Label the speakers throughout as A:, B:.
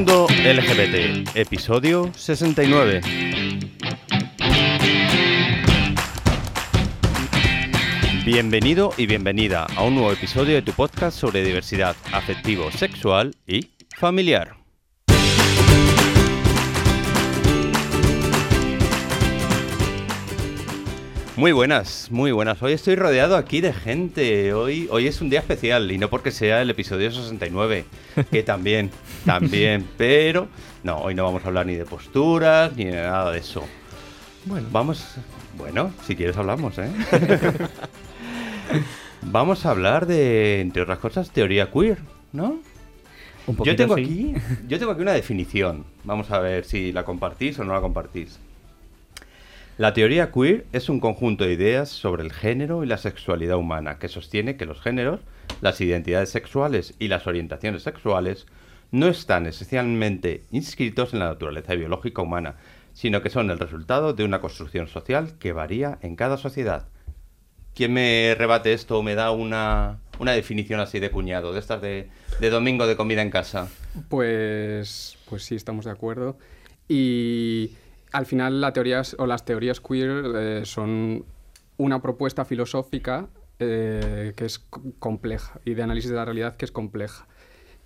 A: Mundo LGBT, episodio 69. Bienvenido y bienvenida a un nuevo episodio de tu podcast sobre diversidad afectivo, sexual y familiar. Muy buenas, muy buenas. Hoy estoy rodeado aquí de gente. Hoy, hoy es un día especial y no porque sea el episodio 69, que también, también, pero no, hoy no vamos a hablar ni de posturas ni de nada de eso. Bueno, vamos, bueno, si quieres hablamos, ¿eh? vamos a hablar de, entre otras cosas, teoría queer, ¿no? yo tengo aquí, yo tengo aquí una definición. Vamos a ver si la compartís o no la compartís. La teoría queer es un conjunto de ideas sobre el género y la sexualidad humana que sostiene que los géneros, las identidades sexuales y las orientaciones sexuales no están esencialmente inscritos en la naturaleza biológica humana, sino que son el resultado de una construcción social que varía en cada sociedad. ¿Quién me rebate esto o me da una, definición así de cuñado, de estas de, de domingo de comida en casa?
B: Pues, pues sí, estamos de acuerdo. Y al final las teorías queer eh, son una propuesta filosófica eh, que es compleja y de análisis de la realidad que es compleja.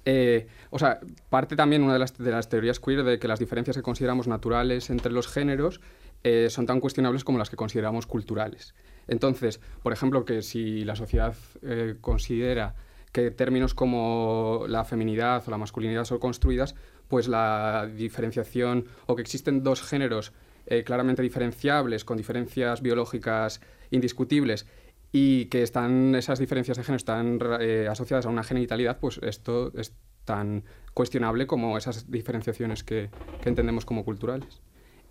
B: Eh, o sea, parte también una de las, teorías queer de que las diferencias que consideramos naturales entre los géneros son tan cuestionables como las que consideramos culturales. Entonces, por ejemplo, que si la sociedad considera que términos como la feminidad o la masculinidad son construidas, pues la diferenciación o que existen dos géneros eh, claramente diferenciables, con diferencias biológicas indiscutibles y que están, esas diferencias de género están eh, asociadas a una genitalidad, pues esto es tan cuestionable como esas diferenciaciones que, entendemos como culturales.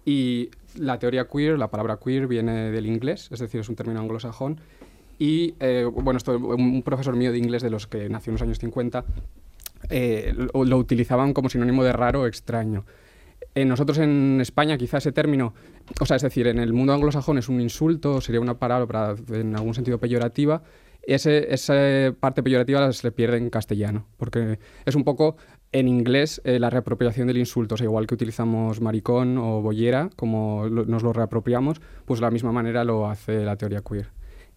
B: Y la teoría queer, la palabra queer viene del inglés, es decir, es un término anglosajón. Y, eh, bueno, esto, un profesor mío de inglés de los que nació en los años 50 eh, lo, utilizaban como sinónimo de raro o extraño. En nosotros en España quizá ese término, o sea, es decir, en el mundo anglosajón es un insulto, sería una palabra en algún sentido peyorativa, ese, esa parte peyorativa se pierde en castellano, porque es un poco en inglés eh, la reapropiación del insulto, o sea, igual que utilizamos maricón o bollera, como nos lo reapropiamos, pues de la misma manera lo hace la teoría queer.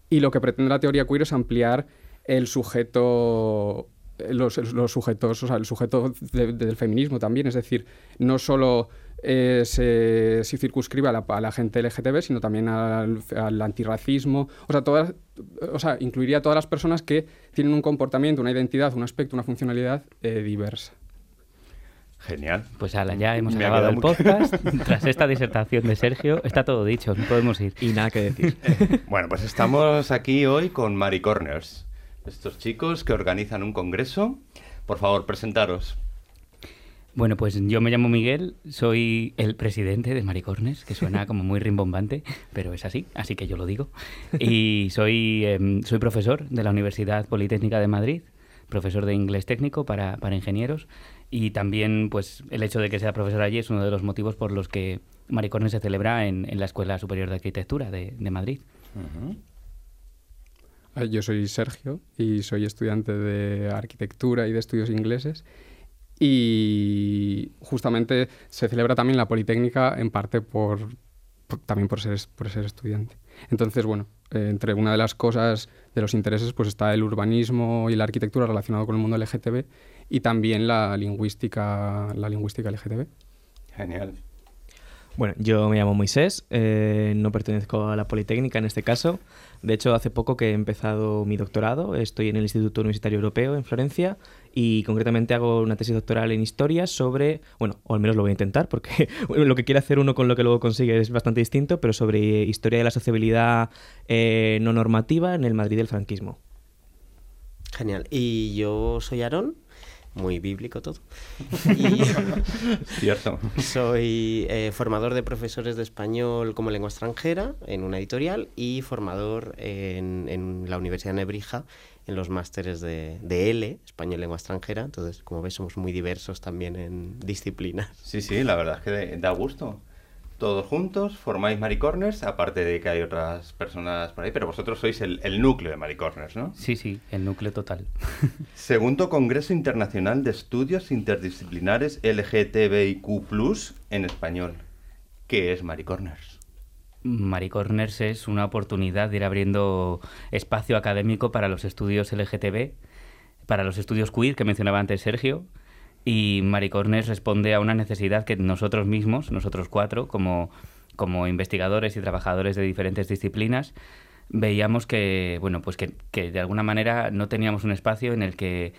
B: Y lo que pretende la teoría queer es ampliar el sujeto los, los, sujetos, o sea, el sujeto del feminismo también, es decir, no solo eh, se, circunscribe a la, gente LGTB, sino también al, antirracismo, o sea, todas, o sea, incluiría a todas las personas que tienen un comportamiento, una identidad, un aspecto, una funcionalidad eh, diversa.
A: Genial.
C: Pues ala, ya hemos acabado el podcast. Tras esta disertación de Sergio, está todo dicho, no podemos ir.
D: Y nada que decir.
A: bueno, pues estamos aquí hoy con Mari Corners estos chicos que organizan un congreso. Por favor, presentaros.
C: Bueno, pues yo me llamo Miguel, soy el presidente de Maricornes, que suena como muy rimbombante, pero es así, así que yo lo digo. Y soy, em, soy profesor de la Universidad Politécnica de Madrid, profesor de inglés técnico para, ingenieros, y también pues el hecho de que sea profesor allí es uno de los motivos por los que Maricornes se celebra en, la Escuela Superior de Arquitectura de, Madrid.
B: Ah, yo soy Sergio y soy estudiante de arquitectura y de estudios ingleses. Y justamente se celebra también la Politécnica en parte por, también por ser, por ser estudiante. Entonces, bueno, eh, entre una de las cosas de los intereses pues está el urbanismo y la arquitectura relacionado con el mundo LGTB y también la lingüística, la lingüística LGTB.
A: Genial.
D: Bueno, yo me llamo Moisés, eh, no pertenezco a la Politécnica en este caso. De hecho, hace poco que he empezado mi doctorado, estoy en el Instituto Universitario Europeo en Florencia y concretamente hago una tesis doctoral en historia sobre, bueno, o al menos lo voy a intentar porque lo que quiere hacer uno con lo que luego consigue es bastante distinto, pero sobre historia de la sociabilidad eh, no normativa en el Madrid del franquismo.
E: Genial. Y yo soy Aarón, muy bíblico todo.
A: Cierto.
E: Soy eh, formador de profesores de español como lengua extranjera en una editorial y formador en, la Universidad de Nebrija en los másteres de, de, L, español lengua extranjera. Entonces, como ves, somos muy diversos también en disciplinas.
A: Sí, sí, la verdad es que da gusto. Todos juntos, formáis Maricorners, aparte de que hay otras personas por ahí, pero vosotros sois el, núcleo de Maricorners, ¿no?
C: Sí, sí, el núcleo total.
A: Segundo Congreso Internacional de Estudios Interdisciplinares LGTBIQ en español. ¿Qué es Maricorners?
C: Maricorners es una oportunidad de ir abriendo espacio académico para los estudios LGTB, para los estudios queer que mencionaba antes Sergio, y Maricornes responde a una necesidad que nosotros mismos, nosotros cuatro, como, como investigadores y trabajadores de diferentes disciplinas, veíamos que, bueno, pues que, de alguna manera no teníamos un espacio en el que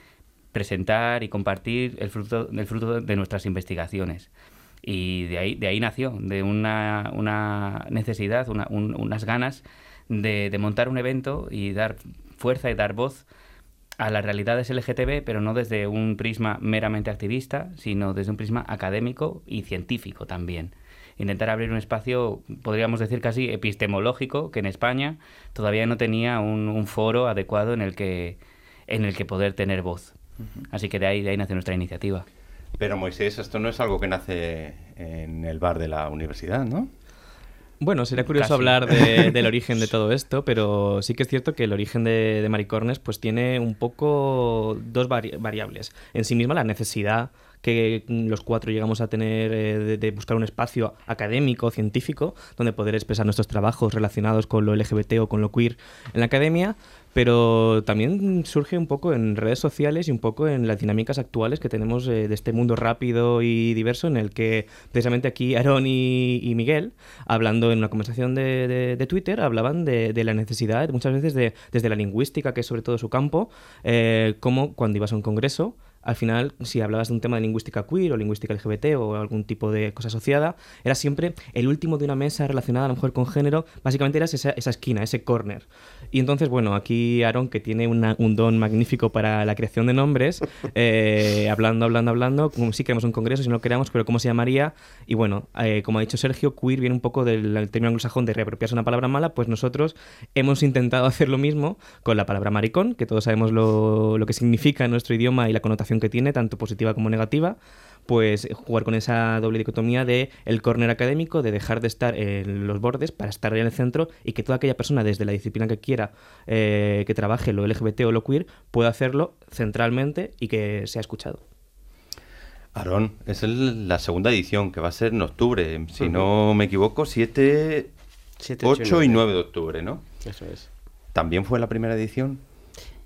C: presentar y compartir el fruto, el fruto de nuestras investigaciones. Y de ahí, de ahí nació, de una, una necesidad, unas ganas de, de montar un evento y dar fuerza y dar voz a las realidades LGTB, pero no desde un prisma meramente activista, sino desde un prisma académico y científico también. Intentar abrir un espacio, podríamos decir casi epistemológico, que en España todavía no tenía un, foro adecuado en el que, en el que poder tener voz. Así que de ahí, de ahí nace nuestra iniciativa.
A: Pero Moisés, esto no es algo que nace en el bar de la universidad, ¿no?
D: Bueno, sería curioso hablar del origen de todo esto, pero sí que es cierto que el origen de, Maricornes pues tiene un poco dos variables. En sí misma la necesidad que los cuatro llegamos a tener eh, de, buscar un espacio académico, científico, donde poder expresar nuestros trabajos relacionados con lo LGBT o con lo queer en la academia, pero también surge un poco en redes sociales y un poco en las dinámicas actuales que tenemos eh, de este mundo rápido y diverso en el que precisamente aquí Aaron y, Miguel, hablando en una conversación de, Twitter, hablaban de, la necesidad muchas veces de, desde la lingüística, que es sobre todo su campo, eh, como cuando ibas a un congreso, al final, si hablabas de un tema de lingüística queer o lingüística LGBT o algún tipo de cosa asociada, era siempre el último de una mesa relacionada a lo mejor con género, básicamente eras esa, esquina, ese corner. Y entonces, bueno, aquí Aaron, que tiene un don magnífico para la creación de nombres, eh, hablando, hablando, hablando, como si queremos un congreso, si no queremos, pero ¿cómo se llamaría? Y bueno, eh, como ha dicho Sergio, queer viene un poco del, término anglosajón de reapropiarse una palabra mala, pues nosotros hemos intentado hacer lo mismo con la palabra maricón, que todos sabemos lo, lo que significa en nuestro idioma y la connotación que tiene, tanto positiva como negativa, pues jugar con esa doble dicotomía de el córner académico, de dejar de estar en los bordes para estar en el centro y que toda aquella persona desde la disciplina que quiera eh, que trabaje lo LGBT o lo queer pueda hacerlo centralmente y que sea escuchado.
A: Aarón, es la segunda edición que va a ser en octubre, si no me equivoco, 7, 8 y 9 de octubre, ¿no?
E: Eso es.
A: ¿También fue la primera edición?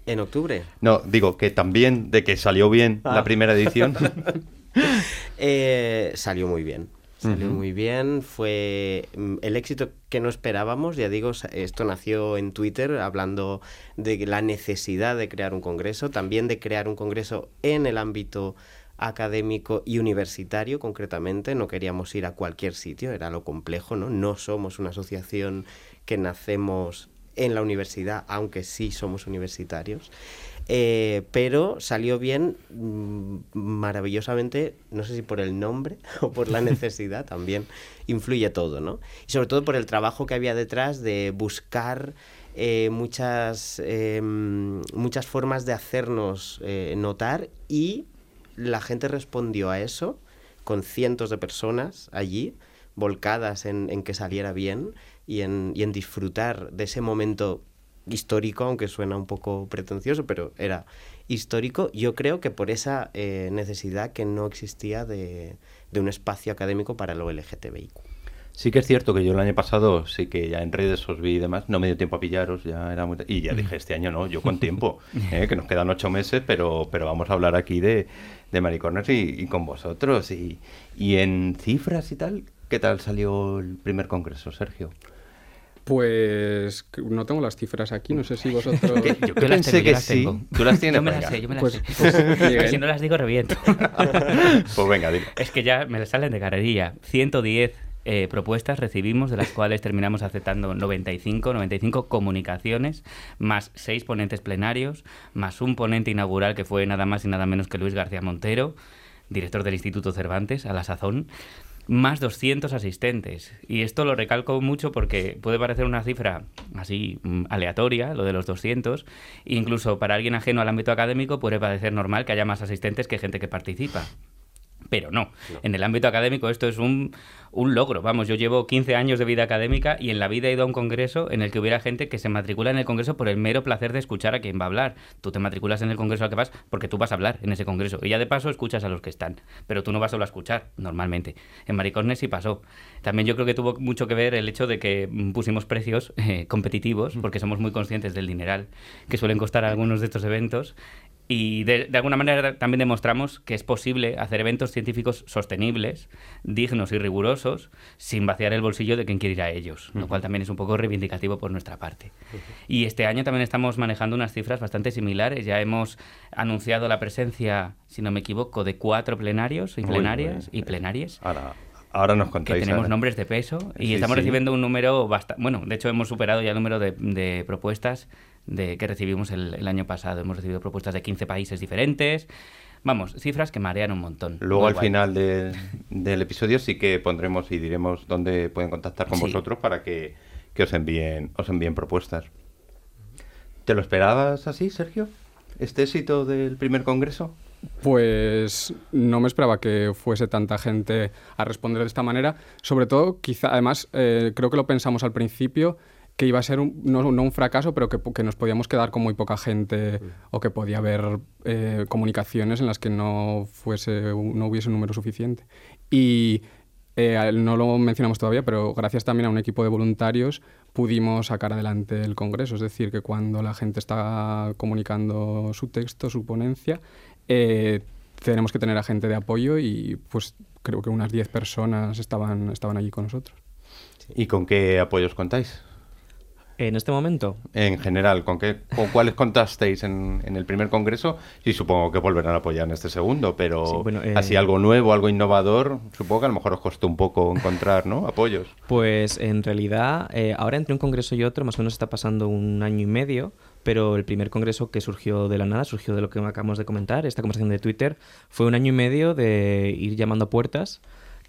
E: ¿En octubre?
A: No, digo que también de que salió bien la ah. primera edición.
E: Eh, salió muy bien. Salió muy bien, fue mm, el éxito que no esperábamos, ya digo, esto nació en Twitter hablando de la necesidad de crear un congreso, también de crear un congreso en el ámbito académico y universitario concretamente, no queríamos ir a cualquier sitio, era lo complejo, ¿no? No somos una asociación que nacemos en la universidad, aunque sí somos universitarios. Eh, pero salió bien mm, maravillosamente, no sé si por el nombre o por la necesidad, también influye todo, ¿no? Y sobre todo por el trabajo que había detrás de buscar eh, muchas, em, muchas formas de hacernos eh, notar y la gente respondió a eso con cientos de personas allí, volcadas en, en que saliera bien y en, y en disfrutar de ese momento histórico, aunque suena un poco pretencioso, pero era histórico, yo creo que por esa eh, necesidad que no existía de, de, un espacio académico para lo LGTBIQ.
A: Sí que es cierto que yo el año pasado sí que ya en redes os vi y demás, no me dio tiempo a pillaros, ya era muy... Y ya dije, este año no, yo con tiempo, eh, que nos quedan ocho meses, pero, pero vamos a hablar aquí de, de Maricornes y, y, con vosotros. Y, y en cifras y tal, ¿qué tal salió el primer congreso, Sergio?
B: Pues no tengo las cifras aquí, no sé si vosotros...
A: yo, pensé que sí. Tú las tienes,
C: Yo me las sé, yo me las pues, sé. Pues, si no las digo, reviento.
A: pues venga, dime.
C: Es que ya me salen de carrería. 110 eh, propuestas recibimos, de las cuales terminamos aceptando 95, 95 comunicaciones, más 6 ponentes plenarios, más un ponente inaugural que fue nada más y nada menos que Luis García Montero, director del Instituto Cervantes, a la sazón más 200 asistentes. Y esto lo recalco mucho porque puede parecer una cifra así mm, aleatoria, lo de los 200, e incluso para alguien ajeno al ámbito académico puede parecer normal que haya más asistentes que gente que participa. Pero no. En el ámbito académico esto es un, un logro. Vamos, yo llevo 15 años de vida académica y en la vida he ido a un congreso en el que hubiera gente que se matricula en el congreso por el mero placer de escuchar a quien va a hablar. Tú te matriculas en el congreso al que vas porque tú vas a hablar en ese congreso. Y ya de paso escuchas a los que están. Pero tú no vas solo a escuchar, normalmente. En Maricornes sí pasó. También yo creo que tuvo mucho que ver el hecho de que pusimos precios eh, competitivos, porque somos muy conscientes del dineral que suelen costar algunos de estos eventos y de, alguna manera también demostramos que es posible hacer eventos científicos sostenibles, dignos y rigurosos, sin vaciar el bolsillo de quien quiere ir a ellos, lo cual también es un poco reivindicativo por nuestra parte. Y este año también estamos manejando unas cifras bastante similares. Ya hemos anunciado la presencia, si no me equivoco, de cuatro plenarios y plenarias y plenarias.
A: Ahora, ahora nos contáis.
C: Que tenemos nombres de peso y estamos recibiendo un número bastante... Bueno, de hecho hemos superado ya el número de, de propuestas de que recibimos el, año pasado. Hemos recibido propuestas de 15 países diferentes. Vamos, cifras que marean un montón.
A: Luego al final del episodio sí que pondremos y diremos dónde pueden contactar con vosotros para que, os envíen os envíen propuestas. ¿Te lo esperabas así, Sergio? ¿Este éxito del primer congreso?
B: Pues no me esperaba que fuese tanta gente a responder de esta manera. Sobre todo, quizá, además, eh, creo que lo pensamos al principio, que iba a ser un, no, un fracaso, pero que, que, nos podíamos quedar con muy poca gente o que podía haber eh, comunicaciones en las que no, fuese, no hubiese un número suficiente. Y eh, no lo mencionamos todavía, pero gracias también a un equipo de voluntarios pudimos sacar adelante el Congreso. Es decir, que cuando la gente está comunicando su texto, su ponencia, eh, tenemos que tener a gente de apoyo y pues creo que unas 10 personas estaban, estaban allí con nosotros.
A: ¿Y con qué apoyos contáis?
D: En este momento?
A: En general, ¿con, qué, con cuáles contasteis en, el primer congreso? Y supongo que volverán a apoyar en este segundo, pero eh, así algo nuevo, algo innovador, supongo que a lo mejor os costó un poco encontrar ¿no? apoyos.
D: Pues en realidad, eh, ahora entre un congreso y otro, más o menos está pasando un año y medio, pero el primer congreso que surgió de la nada, surgió de lo que acabamos de comentar, esta conversación de Twitter, fue un año y medio de ir llamando a puertas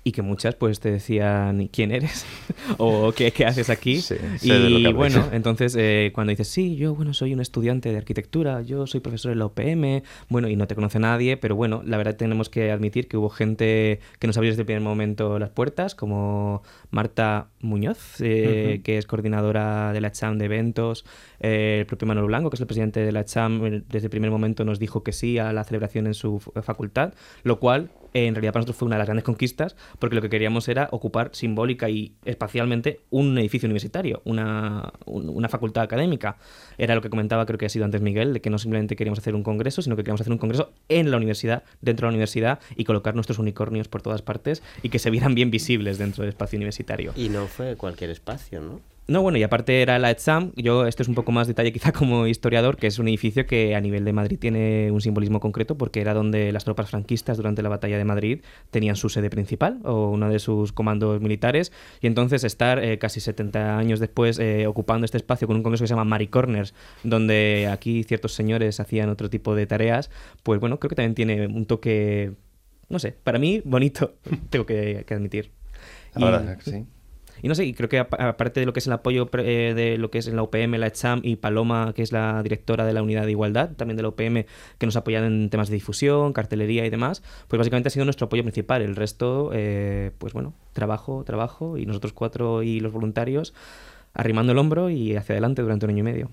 D: y que muchas pues te decían quién eres o ¿qué, qué, haces aquí y bueno entonces eh, cuando dices sí yo bueno soy un estudiante de arquitectura yo soy profesor en la UPM bueno y no te conoce nadie pero bueno la verdad tenemos que admitir que hubo gente que nos abrió desde el primer momento las puertas como Marta Muñoz eh, que es coordinadora de la CHAM de eventos. Eh, el propio Manuel Blanco que es el presidente de la CHAM desde el primer momento nos dijo que sí a la celebración en su facultad lo cual en realidad para nosotros fue una de las grandes conquistas, porque lo que queríamos era ocupar simbólica y espacialmente un edificio universitario, una, una facultad académica. Era lo que comentaba, creo que ha sido antes Miguel, de que no simplemente queríamos hacer un congreso, sino que queríamos hacer un congreso en la universidad, dentro de la universidad, y colocar nuestros unicornios por todas partes y que se vieran bien visibles dentro del espacio universitario.
E: Y no fue cualquier espacio, ¿no?
D: No, bueno, y aparte era la ETSAM. Yo, esto es un poco más detalle quizá como historiador, que es un edificio que a nivel de Madrid tiene un simbolismo concreto porque era donde las tropas franquistas durante la batalla de Madrid tenían su sede principal o uno de sus comandos militares. Y entonces estar eh, casi 70 años después eh, ocupando este espacio con un congreso que se llama Mari Corners, donde aquí ciertos señores hacían otro tipo de tareas, pues bueno, creo que también tiene un toque, no sé, para mí bonito, tengo que, admitir.
A: Ahora, sí.
D: Y no sé, y creo que aparte de lo que es el apoyo eh, de lo que es en la UPM, la ECHAM y Paloma, que es la directora de la unidad de igualdad, también de la UPM, que nos apoyan en temas de difusión, cartelería y demás, pues básicamente ha sido nuestro apoyo principal. El resto, eh, pues bueno, trabajo, trabajo, y nosotros cuatro y los voluntarios arrimando el hombro y hacia adelante durante un año y medio.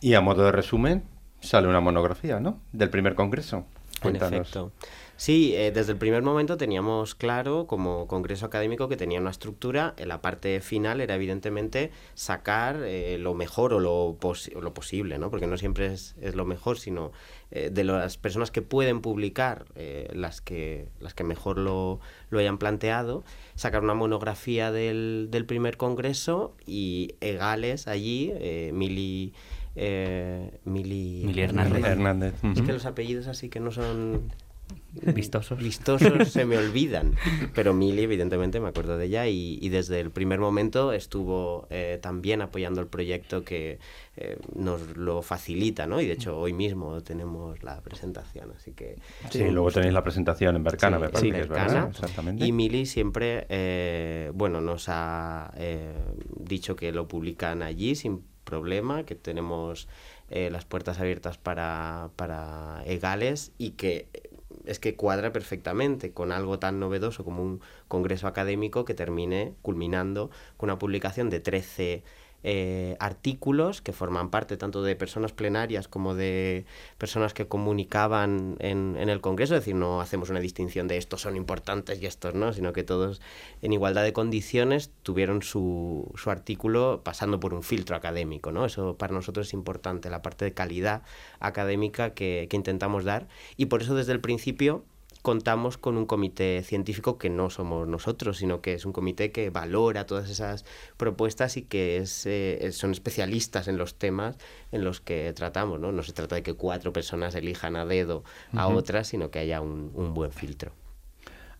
A: Y a modo de resumen, sale una monografía, ¿no? Del primer congreso.
E: Cuéntanos. En efecto. Sí, eh, desde el primer momento teníamos claro como Congreso Académico que tenía una estructura. En la parte final era evidentemente sacar eh, lo mejor o lo, lo, posible, ¿no? porque no siempre es, lo mejor, sino eh, de las personas que pueden publicar, las, que, las que mejor lo, lo hayan planteado, sacar una monografía del, del primer Congreso y egales allí, Mili...
C: Mili, Hernández.
E: Es que los apellidos así que no son
C: Vistosos.
E: Vistosos se me olvidan. Pero Mili, evidentemente, me acuerdo de ella y, desde el primer momento estuvo eh, también apoyando el proyecto que eh, nos lo facilita, ¿no? Y de hecho, hoy mismo tenemos la presentación, así que...
A: Sí, luego tenéis la presentación en Bercana, me parece es verdad.
E: Exactamente. Y Mili siempre, eh, bueno, nos ha dicho que lo publican allí sin problema, que tenemos las puertas abiertas para, para egales y que es que cuadra perfectamente con algo tan novedoso como un congreso académico que termine culminando con una publicación de 13 eh, artículos que forman parte tanto de personas plenarias como de personas que comunicaban en, en, el Congreso, es decir, no hacemos una distinción de estos son importantes y estos no, sino que todos en igualdad de condiciones tuvieron su, su artículo pasando por un filtro académico, ¿no? Eso para nosotros es importante, la parte de calidad académica que, que intentamos dar y por eso desde el principio contamos con un comité científico que no somos nosotros, sino que es un comité que valora todas esas propuestas y que es, eh, son especialistas en los temas en los que tratamos. ¿no? no se trata de que cuatro personas elijan a dedo a otras, sino que haya un, buen filtro.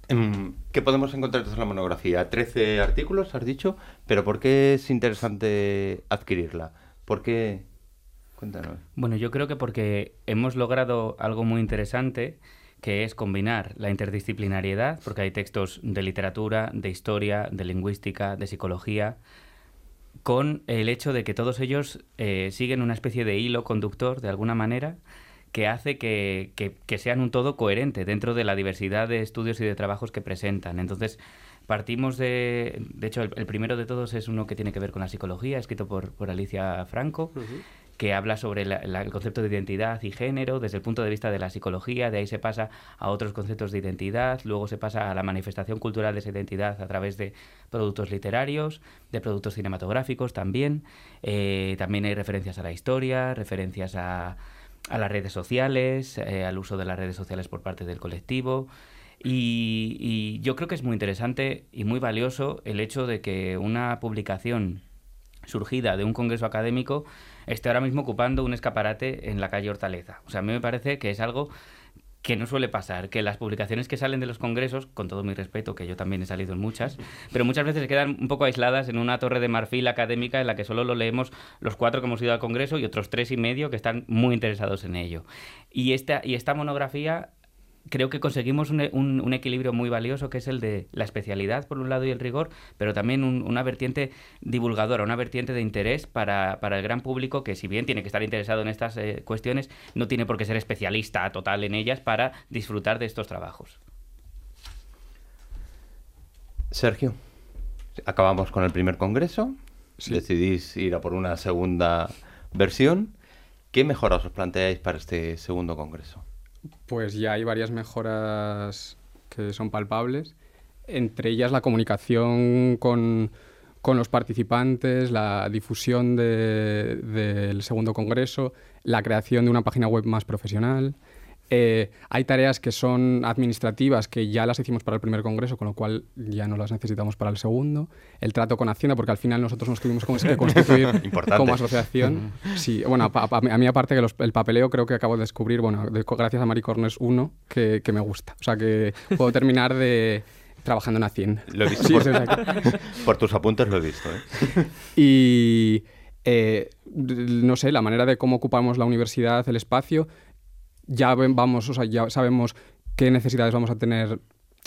A: Em, ¿Qué podemos encontrar en la monografía? 13 artículos, has dicho, pero ¿por qué es interesante adquirirla? ¿Por qué? Cuéntanos.
C: Bueno, yo creo que porque hemos logrado algo muy interesante que es combinar la interdisciplinariedad, porque hay textos de literatura, de historia, de lingüística, de psicología, con el hecho de que todos ellos eh, siguen una especie de hilo conductor, de alguna manera, que hace que, sean un todo coherente dentro de la diversidad de estudios y de trabajos que presentan. Entonces, partimos de... De hecho, el, primero de todos es uno que tiene que ver con la psicología, escrito por, por Alicia Franco que habla sobre el concepto de identidad y género desde el punto de vista de la psicología, de ahí se pasa a otros conceptos de identidad, luego se pasa a la manifestación cultural de esa identidad a través de productos literarios, de productos cinematográficos también, eh, también hay referencias a la historia, referencias a, a las redes sociales, eh, al uso de las redes sociales por parte del colectivo. Y yo creo que es muy interesante y muy valioso el hecho de que una publicación surgida de un congreso académico esté ahora mismo ocupando un escaparate en la calle Hortaleza. O sea, a mí me parece que es algo que no suele pasar, que las publicaciones que salen de los congresos, con todo mi respeto, que yo también he salido en muchas, pero muchas veces quedan un poco aisladas en una torre de marfil académica en la que solo lo leemos los cuatro que hemos ido al congreso y otros tres y medio que están muy interesados en ello. Y esta, y esta monografía creo que conseguimos un, un, equilibrio muy valioso que es el de la especialidad por un lado y el rigor, pero también una vertiente divulgadora, una vertiente de interés para, para, el gran público que si bien tiene que estar interesado en estas eh, cuestiones, no tiene por qué ser especialista total en ellas para disfrutar de estos trabajos.
A: Sergio, acabamos con el primer congreso, decidís ir a por una segunda versión. ¿Qué mejoras os planteáis para este segundo congreso?
B: Pues ya hay varias mejoras que son palpables, entre ellas la comunicación con, los participantes, la difusión del segundo congreso, la creación de una página web más profesional, eh, hay tareas que son administrativas que ya las hicimos para el primer congreso, con lo cual ya no las necesitamos para el segundo. El trato con Hacienda, porque al final nosotros nos tuvimos que constituir como asociación. Sí, bueno, a, mí aparte que el papeleo creo que acabo de descubrir, bueno, gracias a Maricornes 1, que, que me gusta. O sea que puedo terminar de trabajando en Hacienda.
A: Lo he visto por, tus apuntes, lo he visto. ¿eh?
B: Y eh, no sé, la manera de cómo ocupamos la universidad, el espacio, ya vamos, o sea, ya sabemos qué necesidades vamos a tener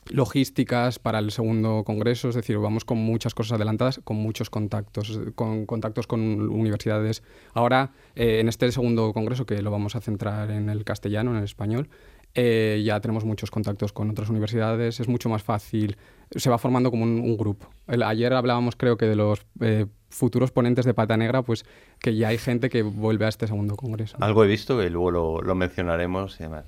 B: logísticas para el segundo congreso, es decir, vamos con muchas cosas adelantadas, con muchos contactos, con contactos con universidades. Ahora, eh, en este segundo congreso, que lo vamos a centrar en el castellano, en el español, eh, ya tenemos muchos contactos con otras universidades, es mucho más fácil, se va formando como un, grupo. ayer hablábamos, creo que, de los eh, futuros ponentes de Pata Negra, pues que ya hay gente que vuelve a este segundo congreso.
A: Algo he visto que luego lo, mencionaremos y demás.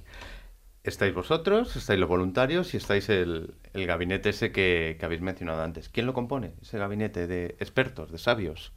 A: Estáis vosotros, estáis los voluntarios y estáis el, gabinete ese que habéis mencionado antes. ¿Quién lo compone? Ese gabinete de expertos, de sabios.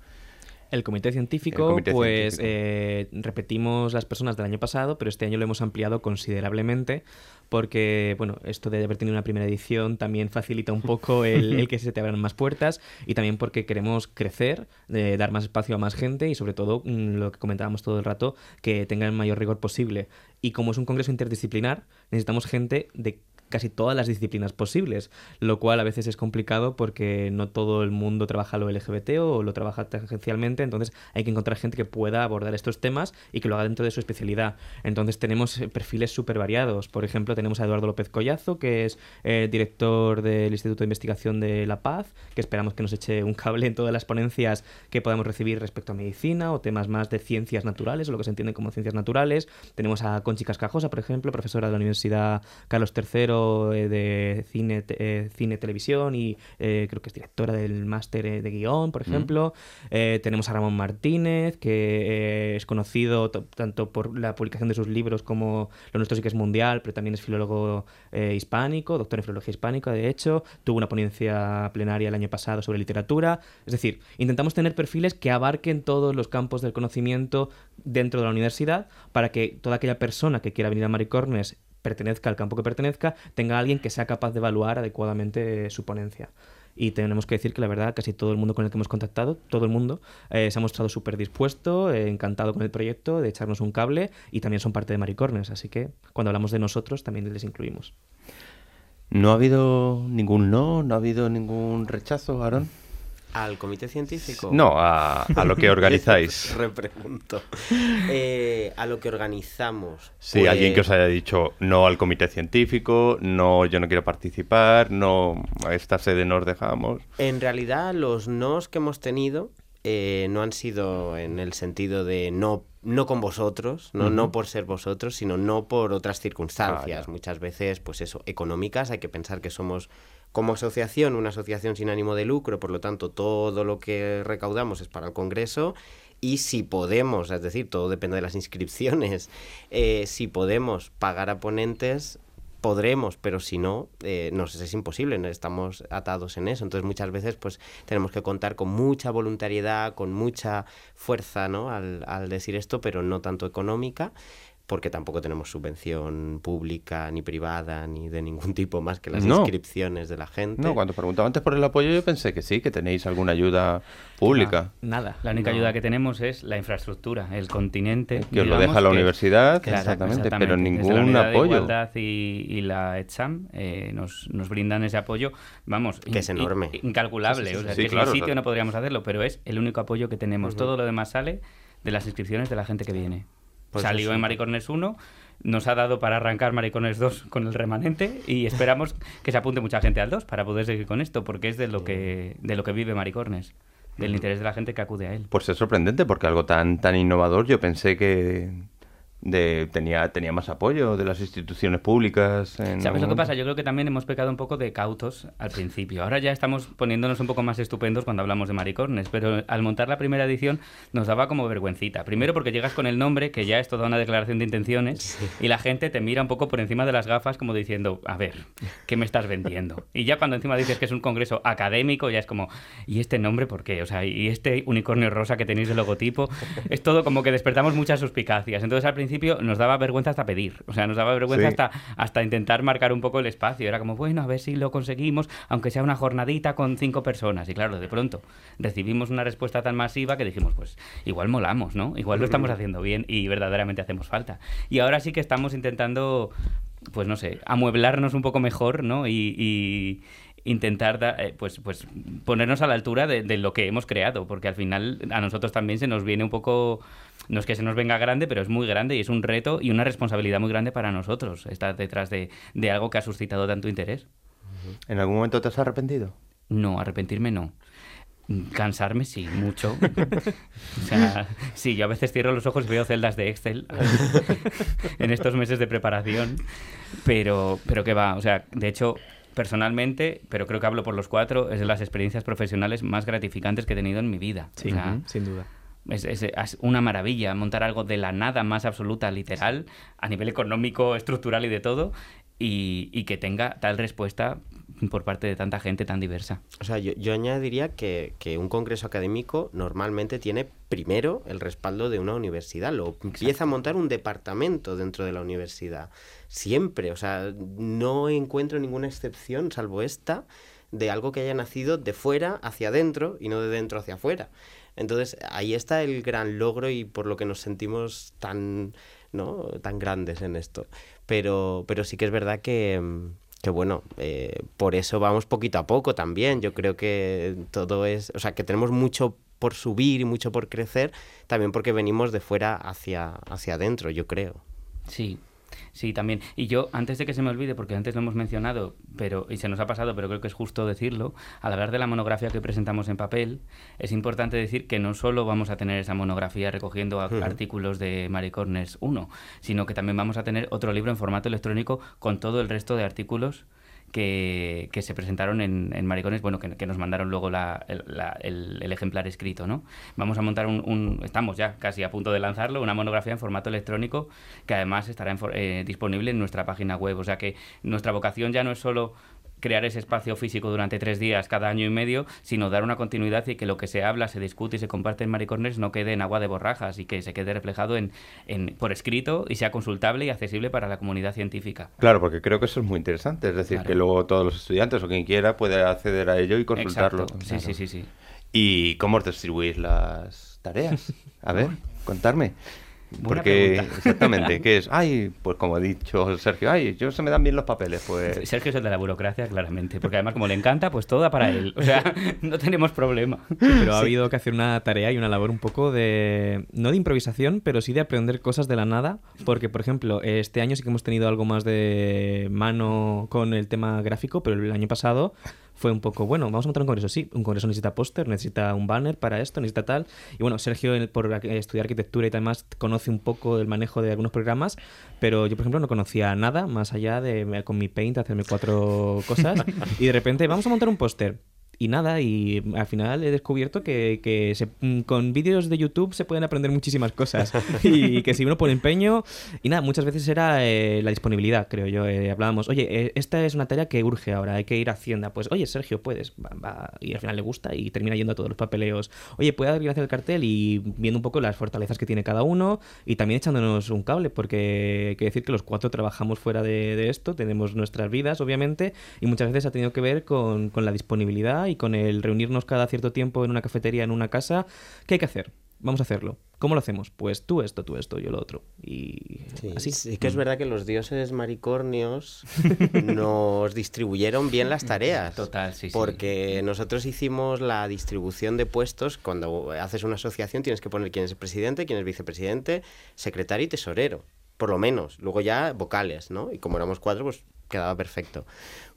D: El comité científico, pues eh, repetimos las personas del año pasado, pero este año lo hemos ampliado considerablemente porque, bueno, esto de haber tenido una primera edición también facilita un poco el, que se te abran más puertas y también porque queremos crecer, dar más espacio a más gente y sobre todo mm, lo que comentábamos todo el rato, que tenga el mayor rigor posible. Y como es un congreso interdisciplinar, necesitamos gente de casi todas las disciplinas posibles, lo cual a veces es complicado porque no todo el mundo trabaja lo LGBT o lo trabaja tangencialmente, entonces hay que encontrar gente que pueda abordar estos temas y que lo haga dentro de su especialidad. Entonces tenemos eh, perfiles súper variados. Por ejemplo, tenemos a Eduardo López Collazo, que es eh, director del Instituto de Investigación de La Paz, que esperamos que nos eche un cable en todas las ponencias que podamos recibir respecto a medicina o temas más de ciencias naturales, o lo que se entiende como ciencias naturales. Tenemos a Conchi Cascajosa, por ejemplo, profesora de la Universidad Carlos III eh, de cine, eh, cine televisión y eh, creo que es directora del máster de guion, por mm. ejemplo. tenemos a Ramón Martínez, que es conocido tanto por la publicación de sus libros como Lo nuestro sí que es mundial, pero también es filólogo hispánico, doctor en filología hispánica, de hecho. Tuvo una ponencia plenaria el año pasado sobre literatura. Es decir, intentamos tener perfiles que abarquen todos los campos del conocimiento dentro de la universidad para que toda aquella persona que quiera venir a Maricornes pertenezca al campo que pertenezca, tenga alguien que sea capaz de evaluar adecuadamente su ponencia. Y tenemos que decir que la verdad, casi todo el mundo con el que hemos contactado, todo el mundo, eh, se ha mostrado súper dispuesto, eh, encantado con el proyecto, de echarnos un cable y también son parte de Maricornes. Así que cuando hablamos de nosotros también les incluimos.
A: ¿No ha habido ningún no? ¿No ha habido ningún rechazo, Aaron?
E: ¿Al comité científico?
A: No, a, lo que organizáis.
E: Repregunto. Eh, a lo que organizamos.
A: Sí, alguien que os haya dicho no al comité científico, no, yo no quiero participar, no, a esta sede nos dejamos.
E: En realidad, los nos que hemos tenido eh, no han sido en el sentido de no no con vosotros, no, no por ser vosotros, sino no por otras circunstancias. Ah, Muchas veces, pues eso, económicas, hay que pensar que somos como asociación, una asociación sin ánimo de lucro, por lo tanto, todo lo que recaudamos es para el Congreso. Y si podemos, es decir, todo depende de las inscripciones, eh, si podemos pagar a ponentes, podremos, pero si no, eh, nos es imposible, estamos atados en eso. Entonces muchas veces pues tenemos que contar con mucha voluntariedad, con mucha fuerza ¿no? al, al decir esto, pero no tanto económica porque tampoco tenemos subvención pública ni privada ni de ningún tipo más que las inscripciones de la gente.
A: No, cuando preguntaba antes por el apoyo yo pensé que sí, que tenéis alguna ayuda pública.
C: nada. La única ayuda que tenemos es la infraestructura, el continente.
A: Que os lo deja la universidad, exactamente, pero ningún apoyo.
C: La y, y la ETSAM eh, nos, nos, brindan ese apoyo, vamos,
E: que es enorme.
C: incalculable. o sea, que sin sitio no podríamos hacerlo, pero es el único apoyo que tenemos. Todo lo demás sale de las inscripciones de la gente que viene. Pues Salió en Maricornes 1, nos ha dado para arrancar Maricornes 2 con el remanente y esperamos que se apunte mucha gente al 2 para poder seguir con esto, porque es de lo que, de lo que vive Maricornes del interés de la gente que acude a él.
A: Pues es sorprendente porque algo tan tan innovador yo pensé que de, tenía, tenía más apoyo de las instituciones públicas.
C: ¿Sabes lo que pasa? Yo creo que también hemos pecado un poco de cautos al principio. Ahora ya estamos poniéndonos un poco más estupendos cuando hablamos de maricornes, pero al montar la primera edición nos daba como vergüencita. Primero porque llegas con el nombre, que ya es toda una declaración de intenciones, y la gente te mira un poco por encima de las gafas como diciendo, a ver, ¿qué me estás vendiendo? Y ya cuando encima dices que es un congreso académico, ya es como, ¿y este nombre por qué? O sea, ¿y este unicornio rosa que tenéis de logotipo? Es todo como que despertamos muchas suspicacias. Entonces al principio nos daba vergüenza hasta pedir, o sea, nos daba vergüenza hasta, hasta intentar marcar un poco el espacio. Era como, bueno, a ver si lo conseguimos, aunque sea una jornadita con cinco personas. Y claro, de pronto recibimos una respuesta tan masiva que dijimos, pues igual molamos, ¿no? Igual lo estamos haciendo bien y verdaderamente hacemos falta. Y ahora sí que estamos intentando, pues no sé, amueblarnos un poco mejor, ¿no? y, intentar eh, pues, pues ponernos a la altura de, de, lo que hemos creado, porque al final a nosotros también se nos viene un poco no es que se nos venga grande, pero es muy grande y es un reto y una responsabilidad muy grande para nosotros estar detrás de, algo que ha suscitado tanto interés.
A: ¿En algún momento te has arrepentido?
C: No, arrepentirme no. Cansarme sí, mucho. o sea, sí, yo a veces cierro los ojos y veo celdas de Excel en estos meses de preparación, pero, pero que va, o sea, de hecho, personalmente, pero creo que hablo por los cuatro, es de las experiencias profesionales más gratificantes que he tenido en mi vida.
D: Sí, sin duda.
C: Es, una maravilla montar algo de la nada más absoluta, literal, a nivel económico, estructural y de todo, y, que tenga tal respuesta por parte de tanta gente tan diversa.
E: O sea, yo, añadiría que, un congreso académico normalmente tiene primero el respaldo de una universidad, lo empieza a montar un departamento dentro de la universidad. Siempre, o sea, no encuentro ninguna excepción, salvo esta, de algo que haya nacido de fuera hacia adentro y no de dentro hacia afuera. Entonces ahí está el gran logro y por lo que nos sentimos tan, ¿no? tan grandes en esto. Pero, pero sí que es verdad que, que bueno, eh, por eso vamos poquito a poco también. Yo creo que todo es, o sea, que tenemos mucho por subir y mucho por crecer, también porque venimos de fuera hacia, hacia adentro, yo creo.
C: Sí, Sí, también. Y yo, antes de que se me olvide, porque antes lo hemos mencionado, pero y se nos ha pasado, pero creo que es justo decirlo, al hablar de la monografía que presentamos en papel, es importante decir que no solo vamos a tener esa monografía recogiendo artículos de Maricornes 1, sino que también vamos a tener otro libro en formato electrónico con todo el resto de artículos que, que, se presentaron en, en Maricones, bueno, que, nos mandaron luego la, el, la, el, ejemplar escrito, ¿no? Vamos a montar un, un, estamos ya casi a punto de lanzarlo, una monografía en formato electrónico que además estará en, eh, disponible en nuestra página web. O sea que nuestra vocación ya no es solo crear ese espacio físico durante tres días cada año y medio, sino dar una continuidad y que lo que se habla, se discute y se comparte en Maricornes no quede en agua de borrajas y que se quede reflejado en, en, por escrito y sea consultable y accesible para la comunidad científica.
A: Claro, porque creo que eso es muy interesante, es decir, claro. que luego todos los estudiantes o quien quiera puede acceder a ello y consultarlo.
C: Exacto. Sí, sí, sí, sí.
A: ¿Y cómo os distribuís las tareas? A ver, contarme. Porque, exactamente, ¿qué es? Ay, pues como ha dicho Sergio, ay, yo se me dan bien los papeles, pues...
C: Sergio es el de la burocracia, claramente, porque además como le encanta, pues todo da para él, o sea, no tenemos problema.
D: Sí, pero ha sí. habido que hacer una tarea y una labor un poco de, no de improvisación, pero sí de aprender cosas de la nada, porque, por ejemplo, este año sí que hemos tenido algo más de mano con el tema gráfico, pero el año pasado fue un poco, bueno, vamos a montar un congreso, sí, un congreso necesita póster, necesita un banner para esto, necesita tal. Y bueno, Sergio, por estudiar arquitectura y demás, conoce un poco el manejo de algunos programas, pero yo, por ejemplo, no conocía nada más allá de con mi Paint hacerme cuatro cosas. y de repente, vamos a montar un póster y nada, y al final he descubierto que, que se, con vídeos de YouTube se pueden aprender muchísimas cosas y que si uno pone empeño y nada, muchas veces era eh, la disponibilidad, creo yo. Eh, hablábamos, oye, eh, esta es una tarea que urge ahora, hay que ir a Hacienda. Pues, oye, Sergio, puedes, va, va, y al final le gusta y termina yendo a todos los papeleos. Oye, puede alguien hacer el cartel y viendo un poco las fortalezas que tiene cada uno y también echándonos un cable, porque hay que decir que los cuatro trabajamos fuera de, de esto, tenemos nuestras vidas, obviamente, y muchas veces ha tenido que ver con, con la disponibilidad y con el reunirnos cada cierto tiempo en una cafetería, en una casa. ¿Qué hay que hacer? Vamos a hacerlo. ¿Cómo lo hacemos? Pues tú esto, tú esto, yo lo otro. Y
E: sí,
D: así.
E: Sí que es verdad que los dioses maricornios nos distribuyeron bien las tareas.
C: Total, sí,
E: Porque
C: sí.
E: nosotros hicimos la distribución de puestos. Cuando haces una asociación tienes que poner quién es el presidente, quién es vicepresidente, secretario y tesorero. Por lo menos. Luego ya vocales, ¿no? Y como éramos cuatro, pues quedaba perfecto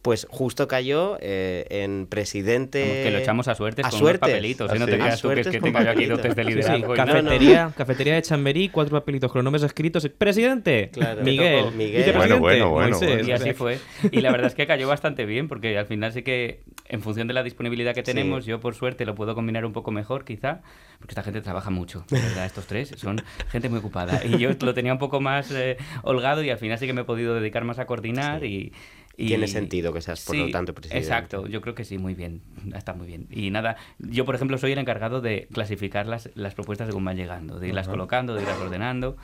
E: pues justo cayó eh, en presidente.
C: Como que lo echamos a suerte
E: a
C: con
E: suertes.
C: papelitos. ¿eh? No te creas tú que, es que tenga yo aquí dotes de liderazgo.
D: Sí, sí. Cafetería, no, no. cafetería de Chamberí, cuatro papelitos con los nombres escritos. Presidente,
E: claro,
D: Miguel.
E: Miguel.
A: Bueno, bueno, bueno,
C: Moisés. Y así fue. Y la verdad es que cayó bastante bien, porque al final sí que, en función de la disponibilidad que tenemos, sí. yo por suerte lo puedo combinar un poco mejor, quizá, porque esta gente trabaja mucho, verdad. Estos tres son gente muy ocupada. Y yo lo tenía un poco más eh, holgado y al final sí que me he podido dedicar más a coordinar
E: sí.
C: y
E: y... Tiene sentido que seas, por
C: sí,
E: lo tanto, presidente.
C: Exacto, yo creo que sí, muy bien, está muy bien. Y nada, yo, por ejemplo, soy el encargado de clasificar las, las propuestas según van llegando, de irlas uh -huh. colocando, de irlas ordenando,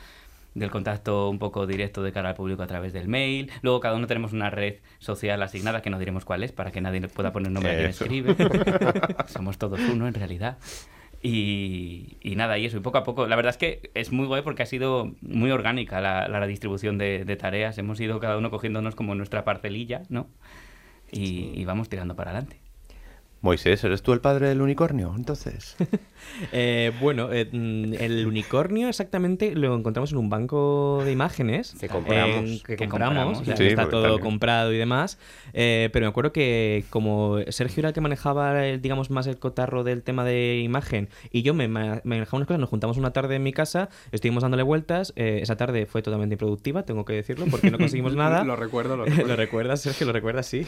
C: del contacto un poco directo de cara al público a través del mail. Luego, cada uno tenemos una red social asignada, que no diremos cuál es, para que nadie pueda poner nombre a quien escribe. Somos todos uno, en realidad. Y, y, nada, y eso, y poco a poco. La verdad es que es muy guay porque ha sido muy orgánica la, la distribución de, de, tareas. Hemos ido cada uno cogiéndonos como nuestra parcelilla, ¿no? Y, sí. y vamos tirando para adelante.
A: Moisés, ¿eres tú el padre del unicornio, entonces?
D: eh, bueno, eh, el unicornio exactamente lo encontramos en un banco de imágenes.
E: Que compramos.
D: Eh, que, que, compramos, compramos sí, está todo también. comprado y demás. Eh, pero me acuerdo que como Sergio era el que manejaba, el, digamos, más el cotarro del tema de imagen y yo me, me manejaba unas cosas, nos juntamos una tarde en mi casa, estuvimos dándole vueltas. Eh, esa tarde fue totalmente improductiva, tengo que decirlo, porque no conseguimos nada.
B: lo recuerdo, lo recuerdo.
D: ¿Lo recuerdas, Sergio? ¿Lo recuerdas? Sí.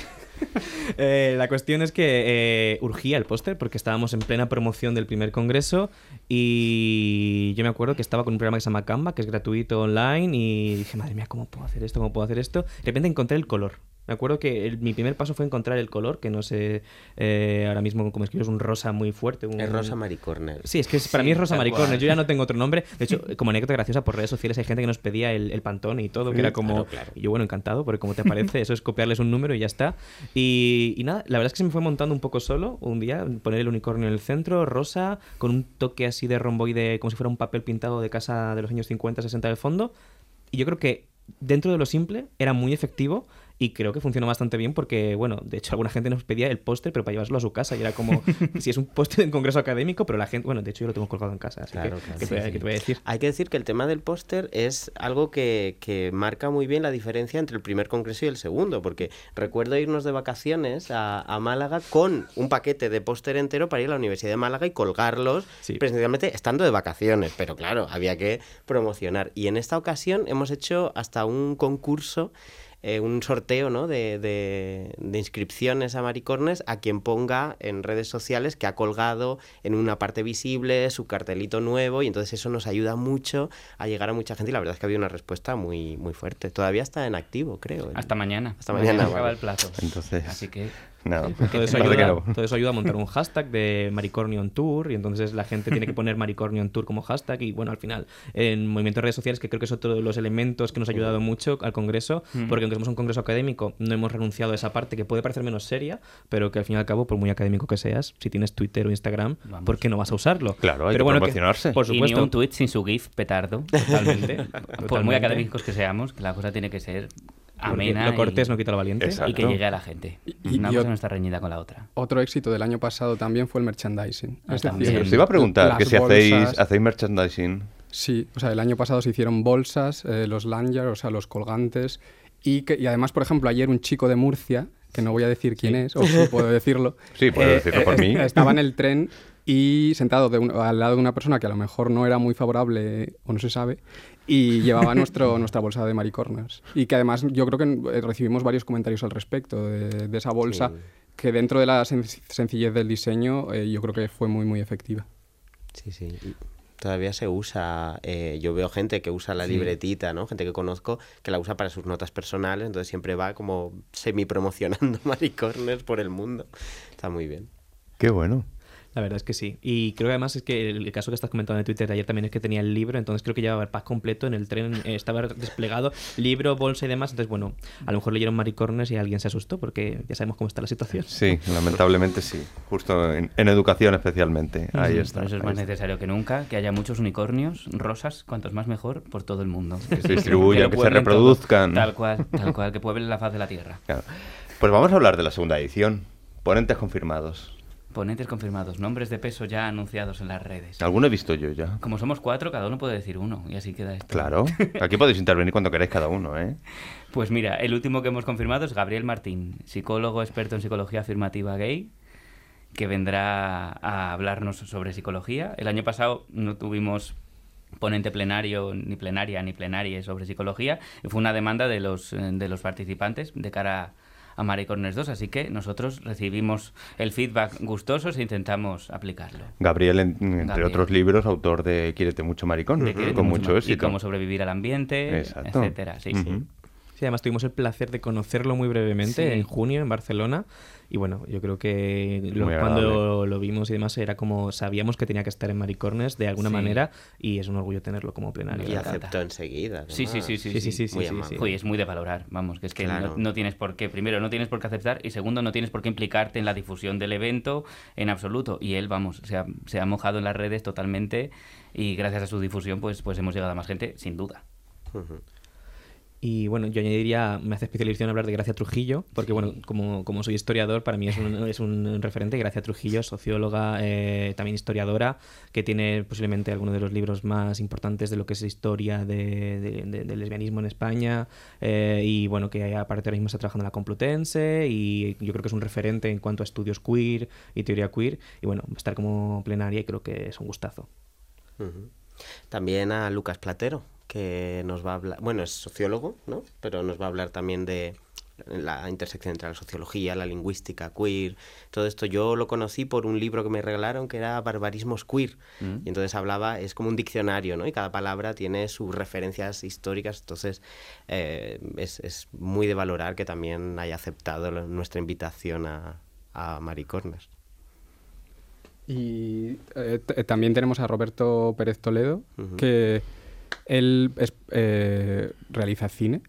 D: Eh, la cuestión es que urgía el póster porque estábamos en plena promoción del primer congreso y yo me acuerdo que estaba con un programa que se llama Canva, que es gratuito online y dije, madre mía, ¿cómo puedo hacer esto? ¿Cómo puedo hacer esto? De repente encontré el color. Me acuerdo que el, mi primer paso fue encontrar el color, que no sé eh, ahora mismo cómo escribes, un rosa muy fuerte. Un...
E: Es rosa maricorner.
D: Sí, es que es, para
E: sí,
D: mí es rosa maricorner. Yo ya no tengo otro nombre. De hecho, como anécdota graciosa por redes sociales hay gente que nos pedía el, el pantón y todo, que era como...
E: Claro, claro.
D: Y yo, bueno, encantado, porque como te parece, eso es copiarles un número y ya está. Y, y, nada, la verdad es que se me fue montando un poco solo un día, poner el unicornio en el centro, rosa, con un toque así de romboide, como si fuera un papel pintado de casa de los años 50, 60 del fondo. Y yo creo que dentro de lo simple era muy efectivo y creo que funcionó bastante bien porque, bueno, de hecho alguna gente nos pedía el póster, pero para llevárselo a su casa y era como, si es un póster en congreso académico, pero la gente, bueno, de hecho yo lo tengo colgado en casa, así que, ¿qué, te, voy a decir?
E: Hay que decir que el tema del póster es algo que, que, marca muy bien la diferencia entre el primer congreso y el segundo, porque recuerdo irnos de vacaciones a, a Málaga con un paquete de póster entero para ir a la Universidad de Málaga y colgarlos presencialmente estando de vacaciones, pero claro, había que promocionar. Y en esta ocasión hemos hecho hasta un concurso eh, un sorteo ¿no? de, de, inscripciones a Maricornes a quien ponga en redes sociales que ha colgado en una parte visible su cartelito nuevo y entonces eso nos ayuda mucho a llegar a mucha gente y la verdad es que ha habido una respuesta muy, muy fuerte. Todavía está en activo, creo.
C: Hasta mañana.
E: Hasta mañana.
C: acaba el plazo.
A: Entonces...
C: Así que
D: todo, eso ayuda, todo, eso ayuda, a montar un hashtag de Maricornion Tour y entonces la gente tiene que poner Maricornion Tour como hashtag y bueno, al final en movimientos de redes sociales que creo que es otro de los elementos que nos ha ayudado mucho al Congreso porque aunque somos un Congreso académico no hemos renunciado a esa parte que puede parecer menos seria pero que al fin y al cabo por muy académico que seas si tienes Twitter o Instagram ¿por qué no vas a usarlo?
A: Claro, hay
D: pero
A: que promocionarse.
C: por supuesto. Y ni un tweet sin su GIF petardo. Totalmente. por muy académicos que seamos, la cosa tiene que ser amena.
D: Lo cortés no quita lo valiente.
C: Y que llegue a la gente. Y, Una cosa no está reñida con la otra.
B: Otro éxito del año pasado también fue el merchandising.
A: Es decir, iba a preguntar que si hacéis, hacéis merchandising.
B: Sí, o sea, el año pasado se hicieron bolsas, eh, los lanyards, o sea, los colgantes. Y, que, y además, por ejemplo, ayer un chico de Murcia, que no voy a decir quién es, o si puedo decirlo.
A: sí, puedo decirlo por mí.
B: Estaba en el tren y sentado al lado de una persona que a lo mejor no era muy favorable o no se sabe y llevaba nuestro, nuestra bolsa de maricornas. Y que además yo creo que eh, recibimos varios comentarios al respecto de, esa bolsa que dentro de la sencillez del diseño eh, yo creo que fue muy muy efectiva.
E: Sí, sí. Todavía se usa, eh, yo veo gente que usa la libretita, ¿no? Gente que conozco que la usa para sus notas personales, entonces siempre va como semi promocionando maricornes por el mundo. Está muy bien.
A: Qué bueno.
D: La verdad es que sí. Y creo que además es que el, caso que estás comentando en Twitter de ayer también es que tenía el libro, entonces creo que llevaba el pack completo en el tren, eh, estaba desplegado, libro, bolsa y demás. Entonces, bueno, a lo mejor leyeron maricornes y alguien se asustó porque ya sabemos cómo está la situación.
A: Sí, lamentablemente sí. Justo en, educación especialmente. Ahí está.
C: Por eso es más necesario que nunca que haya muchos unicornios, rosas, cuantos más mejor, por todo el mundo.
A: Que se distribuyan, que, se reproduzcan.
C: tal cual, tal cual, que pueblen la faz de la Tierra.
A: Pues vamos a hablar de la segunda edición. Ponentes confirmados.
C: Ponentes confirmados, nombres de peso ya anunciados en las redes.
A: Alguno he visto yo ya.
C: Como somos cuatro, cada uno puede decir uno y así queda esto.
A: Claro, aquí podéis intervenir cuando queráis cada uno, ¿eh?
C: Pues mira, el último que hemos confirmado es Gabriel Martín, psicólogo experto en psicología afirmativa gay, que vendrá a hablarnos sobre psicología. El año pasado no tuvimos ponente plenario, ni plenaria, ni plenaria sobre psicología. Fue una demanda de los, de los participantes de cara a a Maricornes 2, así que nosotros recibimos el feedback gustoso e intentamos aplicarlo.
A: Gabriel, entre otros libros, autor de Quiérete mucho Maricón, con mucho, éxito.
C: Y cómo sobrevivir al ambiente, etcétera. Sí, sí.
D: Sí, además tuvimos el placer de conocerlo muy brevemente en junio en Barcelona. Y bueno, yo creo que cuando lo vimos y demás era como sabíamos que tenía que estar en Maricornes de alguna manera y es un orgullo tenerlo como plenario.
E: Y aceptó enseguida.
C: Sí, sí, sí, sí, sí, sí, sí, es muy de valorar, vamos, que es que no, tienes por qué, primero, no tienes por qué aceptar y segundo, no tienes por qué implicarte en la difusión del evento en absoluto. Y él, vamos, se ha, se ha mojado en las redes totalmente y gracias a su difusión pues, pues hemos llegado a más gente, sin duda.
D: Y bueno, yo añadiría, me hace especialización hablar de Gracia Trujillo, porque bueno, como, como soy historiador, para mí es un, es un referente. Gracia Trujillo, socióloga, eh, también historiadora, que tiene posiblemente algunos de los libros más importantes de lo que es historia de, del lesbianismo en España. Eh, y bueno, que aparte ahora mismo está trabajando en la Complutense y yo creo que es un referente en cuanto a estudios queer y teoría queer. Y bueno, estar como plenaria y creo que es un gustazo.
E: También a Lucas Platero, que nos va a hablar, bueno, es sociólogo, ¿no? Pero nos va a hablar también de la intersección entre la sociología, la lingüística, queer, todo esto. Yo lo conocí por un libro que me regalaron que era Barbarismos Queer. Mm. Y entonces hablaba, es como un diccionario, ¿no? Y cada palabra tiene sus referencias históricas. Entonces eh, es, es, muy de valorar que también haya aceptado nuestra invitación a, a Maricornas.
B: Y eh, también tenemos a Roberto Pérez Toledo, que él eh, realiza cine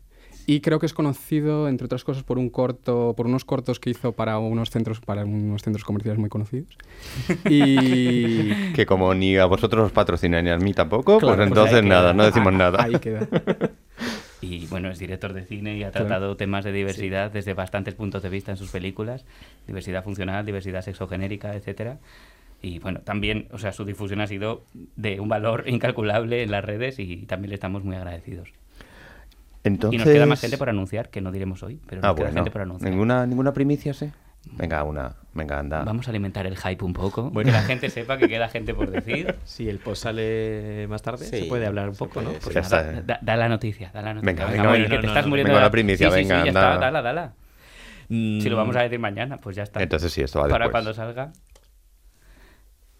B: y creo que es conocido, entre otras cosas, por un corto, por unos cortos que hizo para unos centros, para unos centros comerciales muy conocidos. Y
A: que como ni a vosotros os patrocinan ni a mí tampoco, pues, pues entonces nada, no decimos nada.
B: Ahí queda.
C: y bueno, es director de cine y ha tratado temas de diversidad desde bastantes puntos de vista en sus películas, diversidad funcional, diversidad sexogenérica, etcétera. Y bueno, también, o sea, su difusión ha sido de un valor incalculable en las redes y también le estamos muy agradecidos.
A: Entonces...
C: Y nos queda más gente por anunciar, que no diremos hoy, pero nos
A: ah,
C: queda gente por anunciar.
A: ¿Ninguna, ¿Ninguna primicia, sí? Venga, una. Venga, anda.
C: Vamos a alimentar el hype un poco. Bueno. Que la gente sepa que queda gente por decir.
D: Si el post sale más tarde, se puede hablar un poco, ¿no?
C: Pues da, la noticia, da la noticia.
A: Venga, venga, venga,
C: que te estás muriendo.
A: Venga, la primicia, venga,
C: sí,
A: anda.
C: Ya está, dala, dala. Mm. Si lo vamos a decir mañana, pues ya está.
A: Entonces sí, esto va
C: Para
A: después.
C: cuando salga.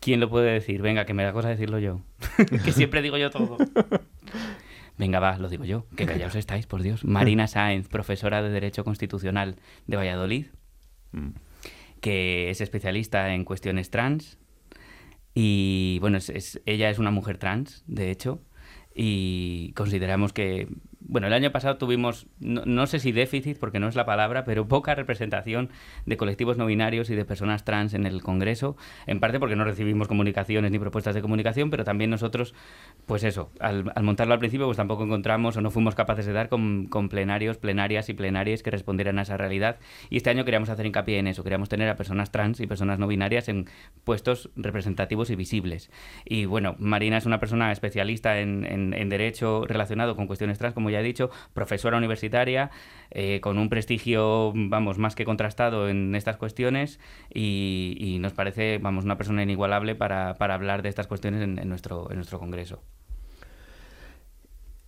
C: ¿Quién lo puede decir? Venga, que me da cosa decirlo yo. que siempre digo yo todo. Venga, va, lo digo yo. Que callaos estáis, por Dios. Marina Sáenz, profesora de Derecho Constitucional de Valladolid. Que es especialista en cuestiones trans. Y bueno, es, ella es una mujer trans, de hecho, y consideramos que bueno, el año pasado tuvimos, no, sé si déficit, porque no es la palabra, pero poca representación de colectivos no binarios y de personas trans en el Congreso, en parte porque no recibimos comunicaciones ni propuestas de comunicación, pero también nosotros, pues eso, al, montarlo al principio, pues tampoco encontramos o no fuimos capaces de dar con, plenarios, plenarias y plenarias que respondieran a esa realidad. Y este año queríamos hacer hincapié en eso, queríamos tener a personas trans y personas no binarias en puestos representativos y visibles. Y bueno, Marina es una persona especialista en, en derecho relacionado con cuestiones trans, como ya he dicho, profesora universitaria, eh, con un prestigio, vamos, más que contrastado en estas cuestiones y, nos parece, vamos, una persona inigualable para, hablar de estas cuestiones en, nuestro, en nuestro congreso.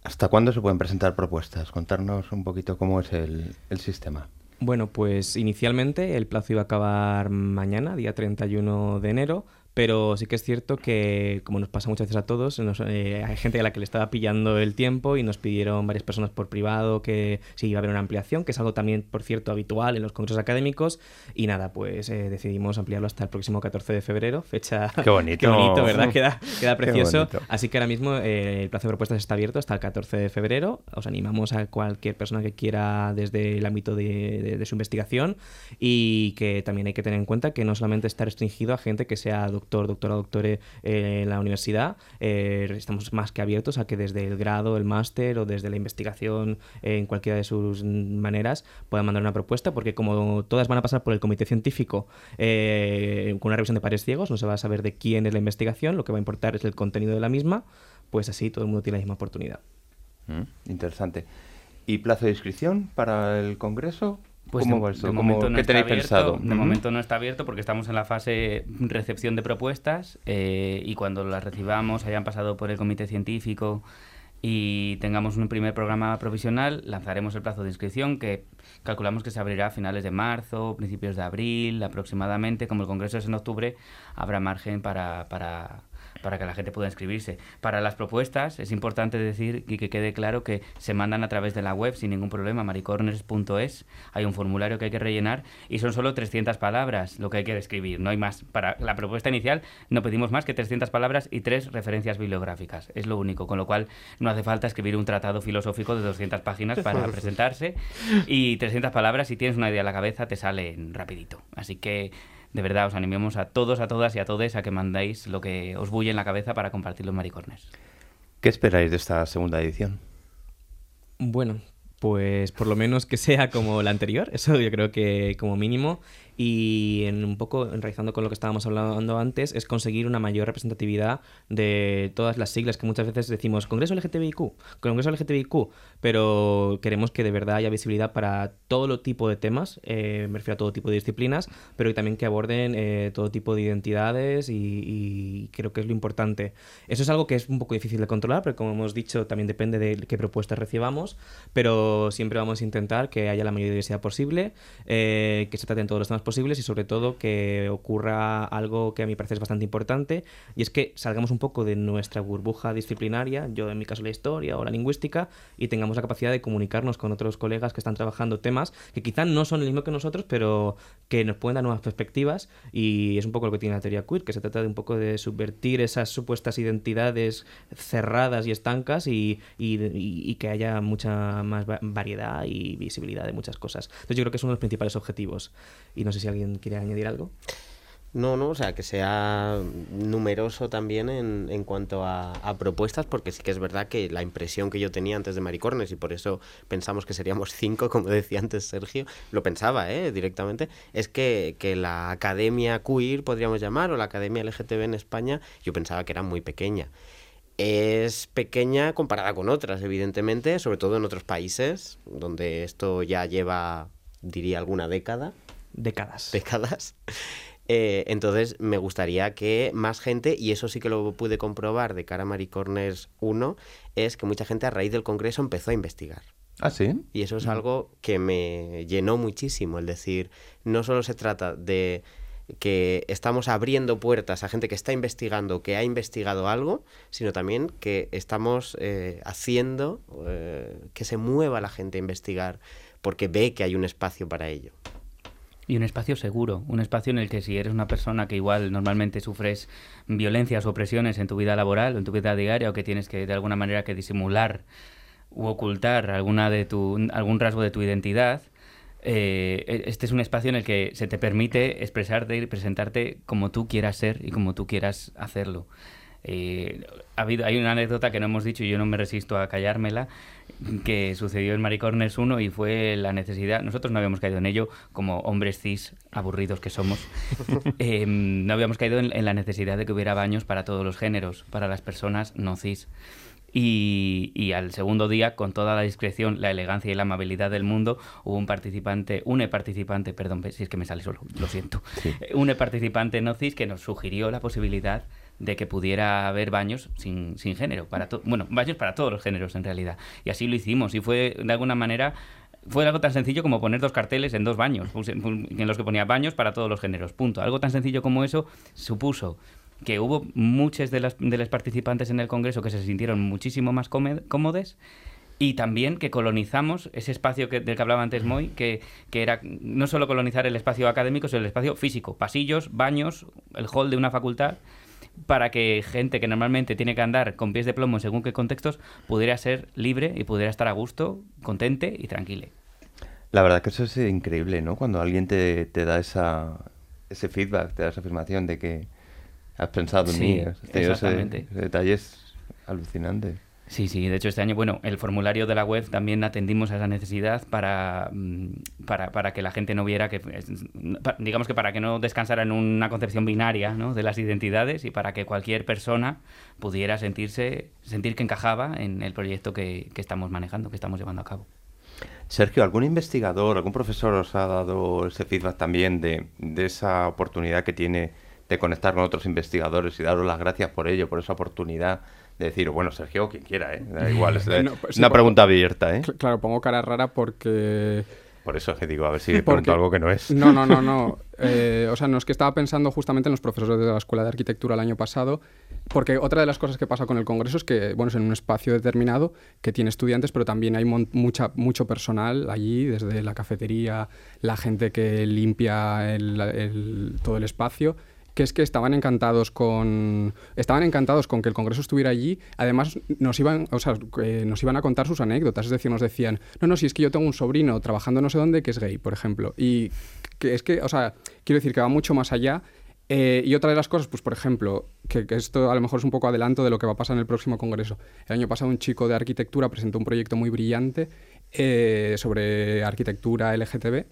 A: ¿Hasta cuándo se pueden presentar propuestas? Contarnos un poquito cómo es el, el sistema.
D: Bueno, pues inicialmente el plazo iba a acabar mañana, día 31 de enero, pero sí que es cierto que, como nos pasa muchas veces a todos, eh, hay gente a la que le estaba pillando el tiempo y nos pidieron varias personas por privado que sí iba a haber una ampliación, que es algo también, por cierto, habitual en los congresos académicos. Y nada, pues eh, decidimos ampliarlo hasta el próximo 14 de febrero, fecha...
A: Qué bonito.
D: Qué bonito, ¿verdad? Queda, queda precioso. Así que ahora mismo eh, el plazo de propuestas está abierto hasta el 14 de febrero. Os animamos a cualquier persona que quiera desde el ámbito de, de su investigación y que también hay que tener en cuenta que no solamente está restringido a gente que sea doctor doctor, doctora, doctore eh, en la universidad, eh, estamos más que abiertos a que desde el grado, el máster o desde la investigación eh, en cualquiera de sus maneras puedan mandar una propuesta, porque como todas van a pasar por el comité científico con una revisión de pares ciegos, no se va a saber de quién es la investigación, lo que va a importar es el contenido de la misma, pues así todo el mundo tiene la misma oportunidad.
A: Mm, interesante. ¿Y plazo de inscripción para el Congreso?
C: Pues
A: ¿Cómo
C: de,
A: va
C: momento
A: ¿Qué tenéis pensado?
C: De momento no está abierto porque estamos en la fase recepción de propuestas eh, y cuando las recibamos, hayan pasado por el comité científico y tengamos un primer programa provisional, lanzaremos el plazo de inscripción que calculamos que se abrirá a finales de marzo, principios de abril aproximadamente. Como el Congreso es en octubre, habrá margen para, para para que la gente pueda inscribirse. Para las propuestas es importante decir y que quede claro que se mandan a través de la web sin ningún problema, maricorners.es. Hay un formulario que hay que rellenar y son solo 300 palabras lo que hay que escribir, no hay más. Para la propuesta inicial no pedimos más que 300 palabras y tres referencias bibliográficas, es lo único, con lo cual no hace falta escribir un tratado filosófico de 200 páginas para presentarse y 300 palabras si tienes una idea en la cabeza te salen rapidito. Así que de verdad os animemos a todos, a todas y a todos a que mandáis lo que os bulle en la cabeza para compartirlo en Maricornes.
A: ¿Qué esperáis de esta segunda edición?
D: Bueno, pues por lo menos que sea como la anterior, eso yo creo que como mínimo, y en un poco enraizando con lo que estábamos hablando antes, es conseguir una mayor representatividad de todas las siglas que muchas veces decimos Congreso LGTBIQ, Congreso LGTBIQ, pero queremos que de verdad haya visibilidad para todo tipo de temas, eh, me refiero a todo tipo de disciplinas, pero también que aborden eh, todo tipo de identidades y, creo que es lo importante. Eso es algo que es un poco difícil de controlar, pero como hemos dicho, también depende de qué propuestas recibamos, pero siempre vamos a intentar que haya la mayor diversidad posible, eh, que se traten todos los temas posibles y sobre todo que ocurra algo que a mí parece es bastante importante y es que salgamos un poco de nuestra burbuja disciplinaria, yo en mi caso la historia o la lingüística, y tengamos la capacidad de comunicarnos con otros colegas que están trabajando temas que quizá no son el mismo que nosotros, pero que nos pueden dar nuevas perspectivas y es un poco lo que tiene la teoría queer, que se trata de un poco de subvertir esas supuestas identidades cerradas y estancas y, y que haya mucha más variedad y visibilidad de muchas cosas. Entonces yo creo que es uno de los principales objetivos y no sé si alguien quiere añadir algo.
E: No, no, o sea, que sea numeroso también en, en cuanto a, propuestas, porque sí que es verdad que la impresión que yo tenía antes de Maricornes, y por eso pensamos que seríamos cinco, como decía antes Sergio, lo pensaba ¿eh? directamente, es que, que la academia queer, podríamos llamar, o la academia LGTB en España, yo pensaba que era muy pequeña es pequeña comparada con otras, evidentemente, sobre todo en otros países, donde esto ya lleva, diría, alguna década.
D: Décadas.
E: Décadas. Eh, entonces me gustaría que más gente, y eso sí que lo pude comprobar de cara a Maricornes 1, es que mucha gente a raíz del Congreso empezó a investigar.
A: Ah, sí.
E: Y eso es algo que me llenó muchísimo, el decir, no solo se trata de que estamos abriendo puertas a gente que está investigando, que ha investigado algo, sino también que estamos eh, haciendo eh, que se mueva la gente a investigar porque ve que hay un espacio para ello.
C: Y un espacio seguro, un espacio en el que si eres una persona que igual normalmente sufres violencias o opresiones en tu vida laboral o en tu vida diaria o que tienes que de alguna manera que disimular u ocultar alguna de tu, algún rasgo de tu identidad, eh, e, este es un espacio en el que se te permite expresarte y presentarte como tú quieras ser y como tú quieras hacerlo. Eh, ha habido, hay una anécdota que no hemos dicho y yo no me resisto a callármela, que sucedió en Maricornes 1 y fue la necesidad, nosotros no habíamos caído en ello como hombres cis aburridos que somos, em, no habíamos caído en, la necesidad de que hubiera baños para todos los géneros, para las personas no cis. Y, y, al segundo día, con toda la discreción, la elegancia y la amabilidad del mundo, hubo un participante, un participante, perdón, si es que me sale solo, lo siento, un participante no cis que nos sugirió la posibilidad de que pudiera haber baños sin, sin género, para bueno, baños para todos los géneros en realidad. Y así lo hicimos y fue de alguna manera fue algo tan sencillo como poner dos carteles en dos baños, en los que ponía baños para todos los géneros, punto. Algo tan sencillo como eso supuso que hubo muchos de, las, de los participantes en el Congreso que se sintieron muchísimo más cómodos y también que colonizamos ese espacio que, del que hablaba antes Moy, que, que, era no solo colonizar el espacio académico, sino el espacio físico, pasillos, baños, el hall de una facultad, para que gente que normalmente tiene que andar con pies de plomo según qué contextos pudiera ser libre y pudiera estar a gusto, contente y tranquile.
A: La verdad que eso es increíble, ¿no? Cuando alguien te, te da esa, ese feedback, te da esa afirmación de que has pensado en mí.
C: exactamente.
A: Ese, detalle es alucinante.
C: Sí, sí, de hecho este año, bueno, el formulario de la web también atendimos a esa necesidad para, mm, para, para que la gente no viera que, digamos que para que no descansara en una concepción binaria ¿no? de las identidades y para que cualquier persona pudiera sentirse, sentir que encajaba en el proyecto que, que estamos manejando, que estamos llevando a cabo.
A: Sergio, ¿algún investigador, algún profesor os ha dado ese feedback también de, de esa oportunidad que tiene de conectar con otros investigadores y daros las gracias por ello, por esa oportunidad de decir, bueno, Sergio, quien quiera, ¿eh? Da igual, es pues una pregunta abierta, ¿eh?
B: Claro, pongo cara rara porque...
A: Por eso que digo, a ver si pregunto algo que no es.
B: No, no, no, no. Eh, o sea, no es que estaba pensando justamente en los profesores de la Escuela de Arquitectura el año pasado, porque otra de las cosas que pasa con el Congreso es que, bueno, es en un espacio determinado que tiene estudiantes, pero también hay mucha, mucho personal allí, desde la cafetería, la gente que limpia todo el espacio que es que estaban encantados con estaban encantados con que el Congreso estuviera allí. Además nos iban, o sea, nos iban a contar sus anécdotas, es decir, nos decían, "No, no, si es que yo tengo un sobrino trabajando no sé dónde que es gay, por ejemplo." Y que es que, o sea, quiero decir que va mucho más allá. Eh, y otra de las cosas, pues por ejemplo, que, esto a lo mejor es un poco adelanto de lo que va a pasar en el próximo Congreso. El año pasado un chico de arquitectura presentó un proyecto muy brillante eh, sobre arquitectura LGTB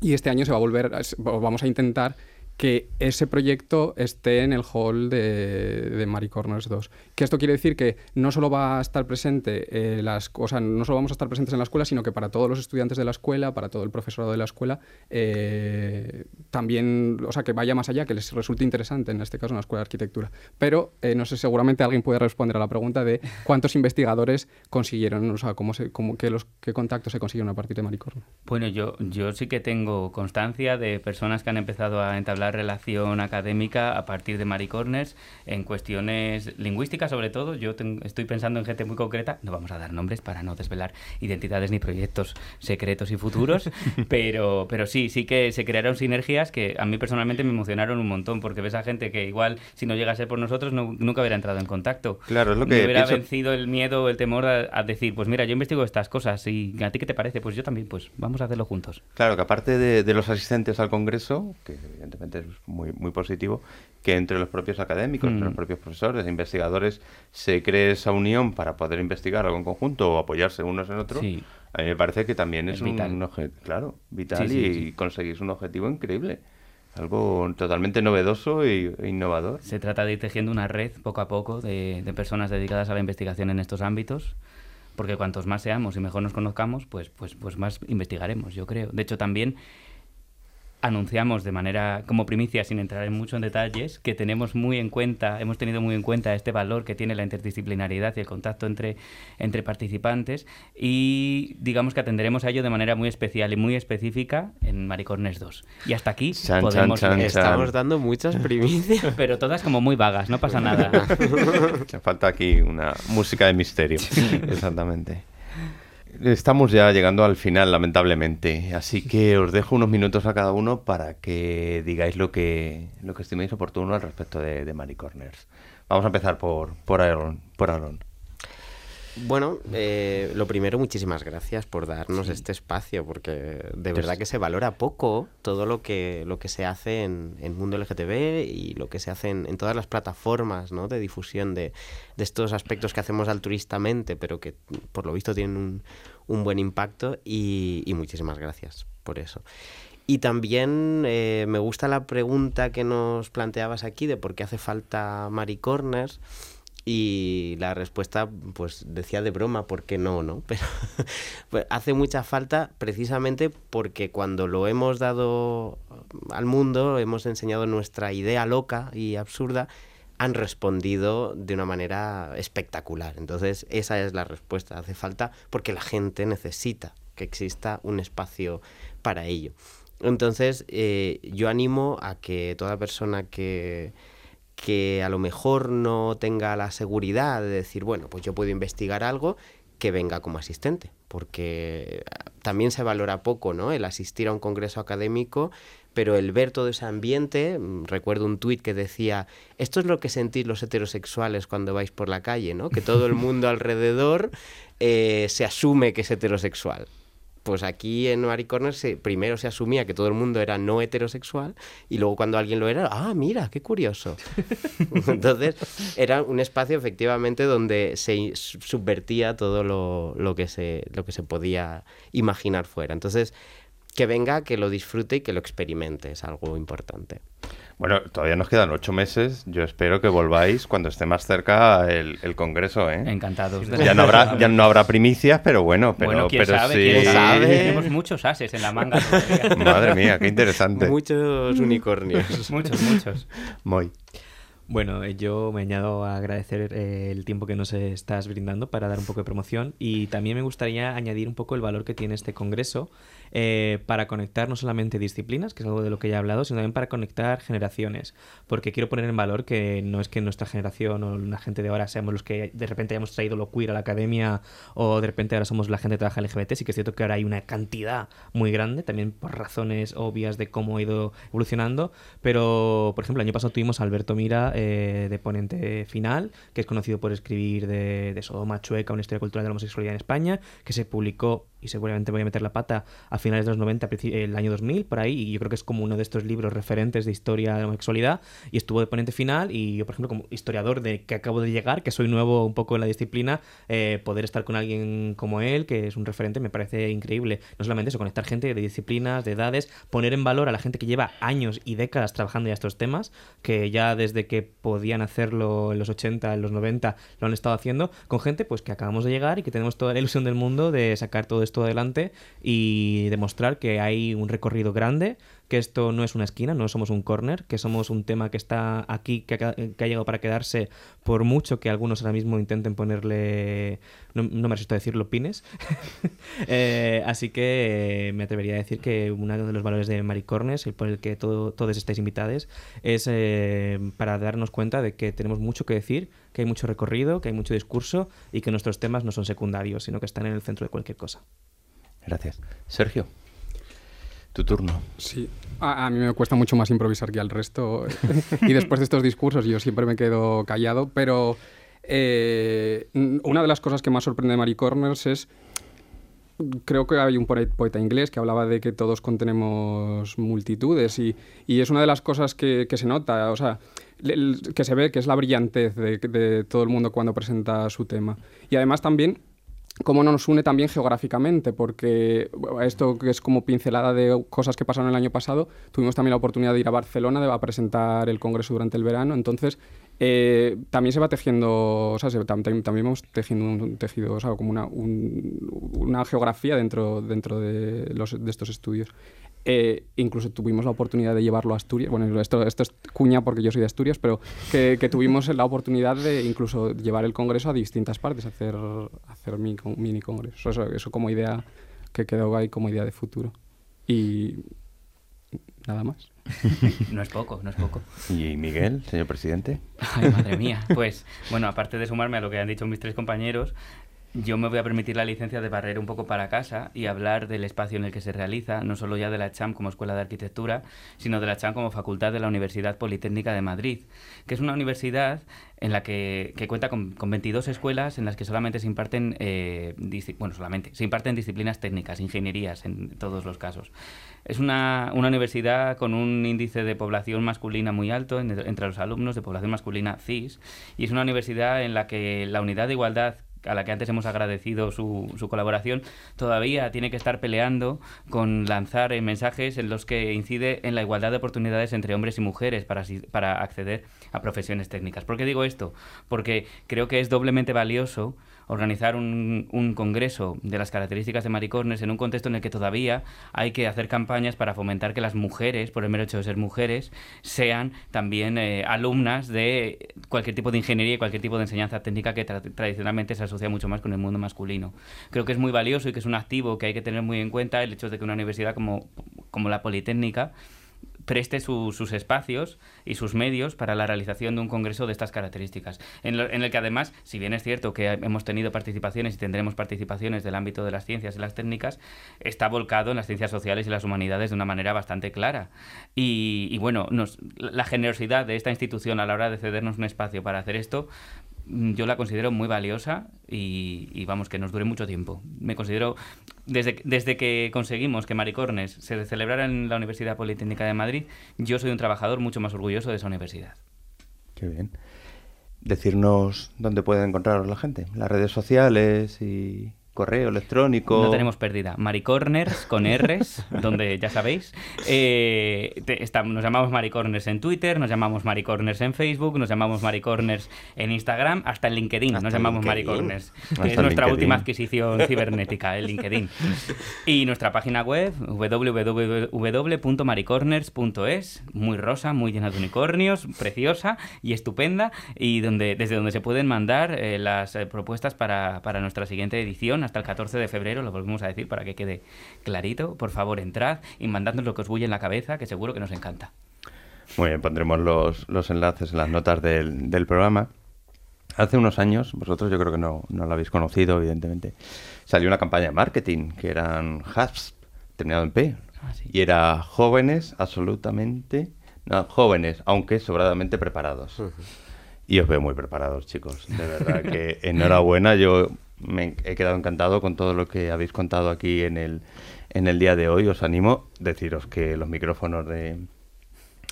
B: y este año se va a volver, vamos a intentar que ese proyecto esté en el hall de, de Maricorners 2. Que esto quiere decir que no solo va a estar presente eh, las cosas, no solo vamos a estar presentes en la escuela, sino que para todos los estudiantes de la escuela, para todo el profesorado de la escuela, eh, también, o sea, que vaya más allá, que les resulte interesante, en este caso en la escuela de arquitectura. Pero eh, no sé, seguramente alguien puede responder a la pregunta de cuántos investigadores consiguieron, o sea, cómo se, cómo, qué, los, contactos se consiguieron a partir de Maricorno.
C: Bueno, yo, yo sí que tengo constancia de personas que han empezado a entablar relación académica a partir de Maricorners en cuestiones lingüísticas, sobre todo. Yo estoy pensando en gente muy concreta, no vamos a dar nombres para no desvelar identidades ni proyectos secretos y futuros, pero, pero sí, sí que se crearon sinergias que a mí personalmente me emocionaron un montón, porque ves a gente que igual si no llega a ser por nosotros nunca hubiera entrado en contacto.
A: Claro, es lo que...
C: hubiera vencido el miedo, el temor a, decir, pues mira, yo investigo estas cosas y a ti qué te parece, pues yo también, pues vamos a hacerlo juntos.
A: Claro, que aparte de, de los asistentes al Congreso, que evidentemente es muy, muy positivo, que entre los propios académicos, entre los mm. propios profesores, investigadores, se cree esa unión para poder investigar algo en conjunto o apoyarse unos en otros. A mí me parece que también es, un, vital. claro, vital y, conseguís un objetivo increíble. Algo totalmente novedoso e innovador.
C: Se trata de ir tejiendo una red poco a poco de, de personas dedicadas a la investigación en estos ámbitos porque cuantos más seamos y mejor nos conozcamos, pues, pues, pues más investigaremos, yo creo. De hecho, también anunciamos de manera como primicia, sin entrar en mucho en detalles, que tenemos muy en cuenta, hemos tenido muy en cuenta este valor que tiene la interdisciplinariedad y el contacto entre, entre participantes y digamos que atenderemos a ello de manera muy especial y muy específica en Maricornes 2. Y hasta aquí podemos...
E: Estamos dando muchas primicias.
C: Pero todas como muy vagas, no pasa nada.
A: Falta aquí una música de misterio. Exactamente. Estamos ya llegando al final, lamentablemente, así que os dejo unos minutos a cada uno para que digáis lo que, lo que estiméis oportuno al respecto de, de Corners. Vamos a empezar por, por Aaron. Por Aaron.
E: Bueno, eh, lo primero, muchísimas gracias por darnos este espacio, porque de verdad que se valora poco todo lo que, lo que se hace en el mundo LGTB y lo que se hace en, todas las plataformas ¿no? de difusión de, estos aspectos que hacemos altruistamente, pero que por lo visto tienen un, un buen impacto y, muchísimas gracias por eso. Y también eh, me gusta la pregunta que nos planteabas aquí de por qué hace falta Maricorners. Y la respuesta, pues decía de broma, ¿por qué no? no? Pero pues, hace mucha falta precisamente porque cuando lo hemos dado al mundo, hemos enseñado nuestra idea loca y absurda, han respondido de una manera espectacular. Entonces, esa es la respuesta. Hace falta porque la gente necesita que exista un espacio para ello. Entonces, eh, yo animo a que toda persona que, que a lo mejor no tenga la seguridad de decir, bueno, pues yo puedo investigar algo, que venga como asistente, porque también se valora poco, ¿no? El asistir a un congreso académico, pero el ver todo ese ambiente, mm, recuerdo un tuit que decía, esto es lo que sentís los heterosexuales cuando vais por la calle, ¿no? Que todo el mundo alrededor eh, se asume que es heterosexual pues aquí en Mary Corner se, primero se asumía que todo el mundo era no heterosexual y luego cuando alguien lo era, ah, mira, qué curioso. Entonces era un espacio efectivamente donde se subvertía todo lo, lo, que se, lo que se podía imaginar fuera. Entonces, que venga, que lo disfrute y que lo experimente, es algo importante.
A: Bueno, todavía nos quedan ocho meses. Yo espero que volváis cuando esté más cerca el, Congreso, ¿eh?
C: Encantados.
A: Ya no habrá, ya no habrá primicias, pero bueno, pero,
C: bueno, ¿quién
A: pero
C: sabe,
A: sí.
C: ¿quién sabe? Tenemos muchos ases en la manga.
A: Madre mía, qué interesante.
E: Muchos unicornios.
C: muchos, muchos.
A: Muy.
D: Bueno, eh, yo me añado a agradecer eh, el tiempo que nos estás brindando para dar un poco de promoción y también me gustaría añadir un poco el valor que tiene este congreso eh, para conectar no solamente disciplinas, que es algo de lo que ya he hablado, sino también para conectar generaciones. Porque quiero poner en valor que no es que nuestra generación o la gente de ahora seamos los que de repente hayamos traído lo queer a la academia o de repente ahora somos la gente que trabaja LGBT, sí que es cierto que ahora hay una cantidad muy grande, también por razones obvias de cómo ha ido evolucionando, pero por ejemplo el año pasado tuvimos a Alberto Mira eh, de ponente final, que es conocido por escribir de, de Sodoma Chueca, una historia cultural de la homosexualidad en España, que se publicó, y seguramente voy a meter la pata, a finales de los 90, el año 2000, por ahí, y yo creo que es como uno de estos libros referentes de historia de homosexualidad, y estuvo de ponente final, y yo, por ejemplo, como historiador de que acabo de llegar, que soy nuevo un poco en la disciplina, eh, poder estar con alguien como él, que es un referente, me parece increíble. No solamente eso, conectar gente de disciplinas, de edades, poner en valor a la gente que lleva años y décadas trabajando ya estos temas, que ya desde que podían hacerlo en los 80, en los 90, lo han estado haciendo, con gente pues que acabamos de llegar y que tenemos toda la ilusión del mundo de sacar todo esto adelante y demostrar que hay un recorrido grande que esto no es una esquina, no somos un corner, que somos un tema que está aquí, que ha, llegado para quedarse, por mucho que algunos ahora mismo intenten ponerle, no, me resisto a decirlo, pines. Eh, así que eh, me atrevería a decir que uno de los valores de Maricornes, el por el que todo, todos estáis invitados, es eh, para darnos cuenta de que tenemos mucho que decir, que hay mucho recorrido, que hay mucho discurso y que nuestros temas no son secundarios, sino que están en el centro de cualquier cosa.
A: Gracias. Sergio. Tu turno.
B: Sí, a, mí me cuesta mucho más improvisar que al resto. y después de estos discursos yo siempre me quedo callado, pero eh, una de las cosas que más sorprende de Mary Corners es creo que hay un poeta inglés que hablaba de que todos contenemos multitudes y, y es una de las cosas que, que se nota, o sea, que se ve que es la brillantez de, de todo el mundo cuando presenta su tema. Y además también cómo nos une también geográficamente, porque esto que es como pincelada de cosas que pasaron el año pasado, tuvimos también la oportunidad de ir a Barcelona de, a presentar el congreso durante el verano, entonces eh, también se va tejiendo, o sea, también, vamos tejiendo tejido, o como una, una geografía dentro, dentro de, los, de estos estudios. Eh, incluso tuvimos la oportunidad de llevarlo a Asturias. Bueno, esto, esto es cuña porque yo soy de Asturias, pero que, tuvimos la oportunidad de incluso llevar el congreso a distintas partes, hacer, hacer mini, congreso. Eso, eso como idea que quedó ahí como idea de futuro. Y nada más.
C: No es poco, no es poco.
A: ¿Y Miguel, señor presidente?
C: Ay, madre mía. Pues, bueno, aparte de sumarme a lo que han dicho mis tres compañeros, yo me voy a permitir la licencia de barrer un poco para casa y hablar del espacio en el que se realiza, no solo ya de la CHAM como Escuela de Arquitectura, sino de la CHAM como Facultad de la Universidad Politécnica de Madrid, que es una universidad en la que, cuenta con, con, 22 escuelas en las que solamente se imparten, eh, bueno, solamente, se imparten disciplinas técnicas, ingenierías en todos los casos. Es una, una universidad con un índice de población masculina muy alto entre los alumnos, de población masculina CIS, y es una universidad en la que la unidad de igualdad a la que antes hemos agradecido su, su, colaboración, todavía tiene que estar peleando con lanzar eh, mensajes en los que incide en la igualdad de oportunidades entre hombres y mujeres para, para acceder a profesiones técnicas. ¿Por qué digo esto? Porque creo que es doblemente valioso organizar un, un, congreso de las características de Maricornes en un contexto en el que todavía hay que hacer campañas para fomentar que las mujeres, por el mero hecho de ser mujeres, sean también eh, alumnas de cualquier tipo de ingeniería y cualquier tipo de enseñanza técnica que tradicionalmente se asocia mucho más con el mundo masculino. Creo que es muy valioso y que es un activo que hay que tener muy en cuenta el hecho de que una universidad como, como la Politécnica preste sus espacios y sus medios para la realización de un congreso de estas características, en, el que además, si bien es cierto que hemos tenido participaciones y tendremos participaciones del ámbito de las ciencias y las técnicas, está volcado en las ciencias sociales y las humanidades de una manera bastante clara. Y, bueno, la generosidad de esta institución a la hora de cedernos un espacio para hacer esto, yo la considero muy valiosa y, vamos, que nos dure mucho tiempo. Me considero, desde, desde que conseguimos que Maricornes se celebrara en la Universidad Politécnica de Madrid, yo soy un trabajador mucho más orgulloso de esa universidad.
A: Qué bien. Decirnos dónde puede encontrar la gente, las redes sociales y correo electrónico.
C: No tenemos pérdida. Maricorners con R's, donde ya sabéis. Eh, nos llamamos Maricorners en Twitter, nos llamamos Maricorners en Facebook, nos llamamos Maricorners en Instagram, hasta en LinkedIn nos llamamos Maricorners. Es nuestra última adquisición cibernética, el LinkedIn. Y nuestra página web, www.maricorners.es, muy rosa, muy llena de unicornios, preciosa y estupenda, y donde, desde donde se pueden mandar eh, las eh, propuestas para, para nuestra siguiente edición hasta el 14 de febrero, lo volvemos a decir para que quede clarito. Por favor, entrad y mandadnos lo que os bulle en la cabeza, que seguro que nos encanta.
A: Muy bien, pondremos los, los enlaces en las notas del, del, programa. Hace unos años, vosotros yo creo que no, no lo habéis conocido, evidentemente, salió una campaña de marketing que eran HASP, terminado en P. Ah, y era jóvenes absolutamente, no, jóvenes, aunque sobradamente preparados. Y os veo muy preparados, chicos. De verdad que enhorabuena. Yo me he quedado encantado con todo lo que habéis contado aquí en el, en el día de hoy. Os animo a deciros que los micrófonos de,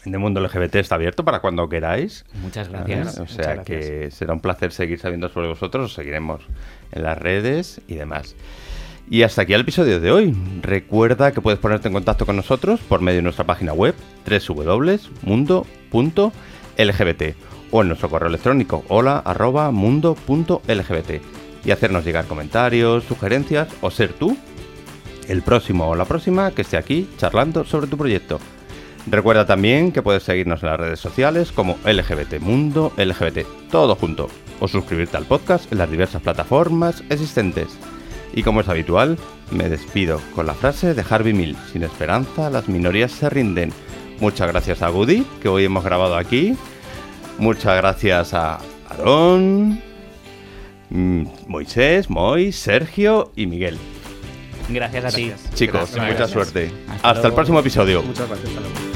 A: de Mundo LGBT está abierto para cuando queráis.
C: Muchas gracias.
A: O sea que será un placer seguir sabiendo sobre vosotros. Os seguiremos en las redes y demás. Y hasta aquí el episodio de hoy. Recuerda que puedes ponerte en contacto con nosotros por medio de nuestra página web www.mundo.lgbt o en nuestro correo electrónico hola@mundo.lgbt y hacernos llegar comentarios, sugerencias o ser tú el próximo o la próxima que esté aquí charlando sobre tu proyecto. Recuerda también que puedes seguirnos en las redes sociales como LGBT Mundo LGBT, todo junto, o suscribirte al podcast en las diversas plataformas existentes. Y como es habitual, me despido con la frase de Harvey Mill, sin esperanza las minorías se rinden. Muchas gracias a Goody, que hoy hemos grabado aquí. Muchas gracias a Aaron, Mm, Moisés, Mois, Sergio y Miguel.
C: Gracias a ti.
A: Chicos, mucha suerte. Hasta, el próximo episodio.
B: Muchas gracias.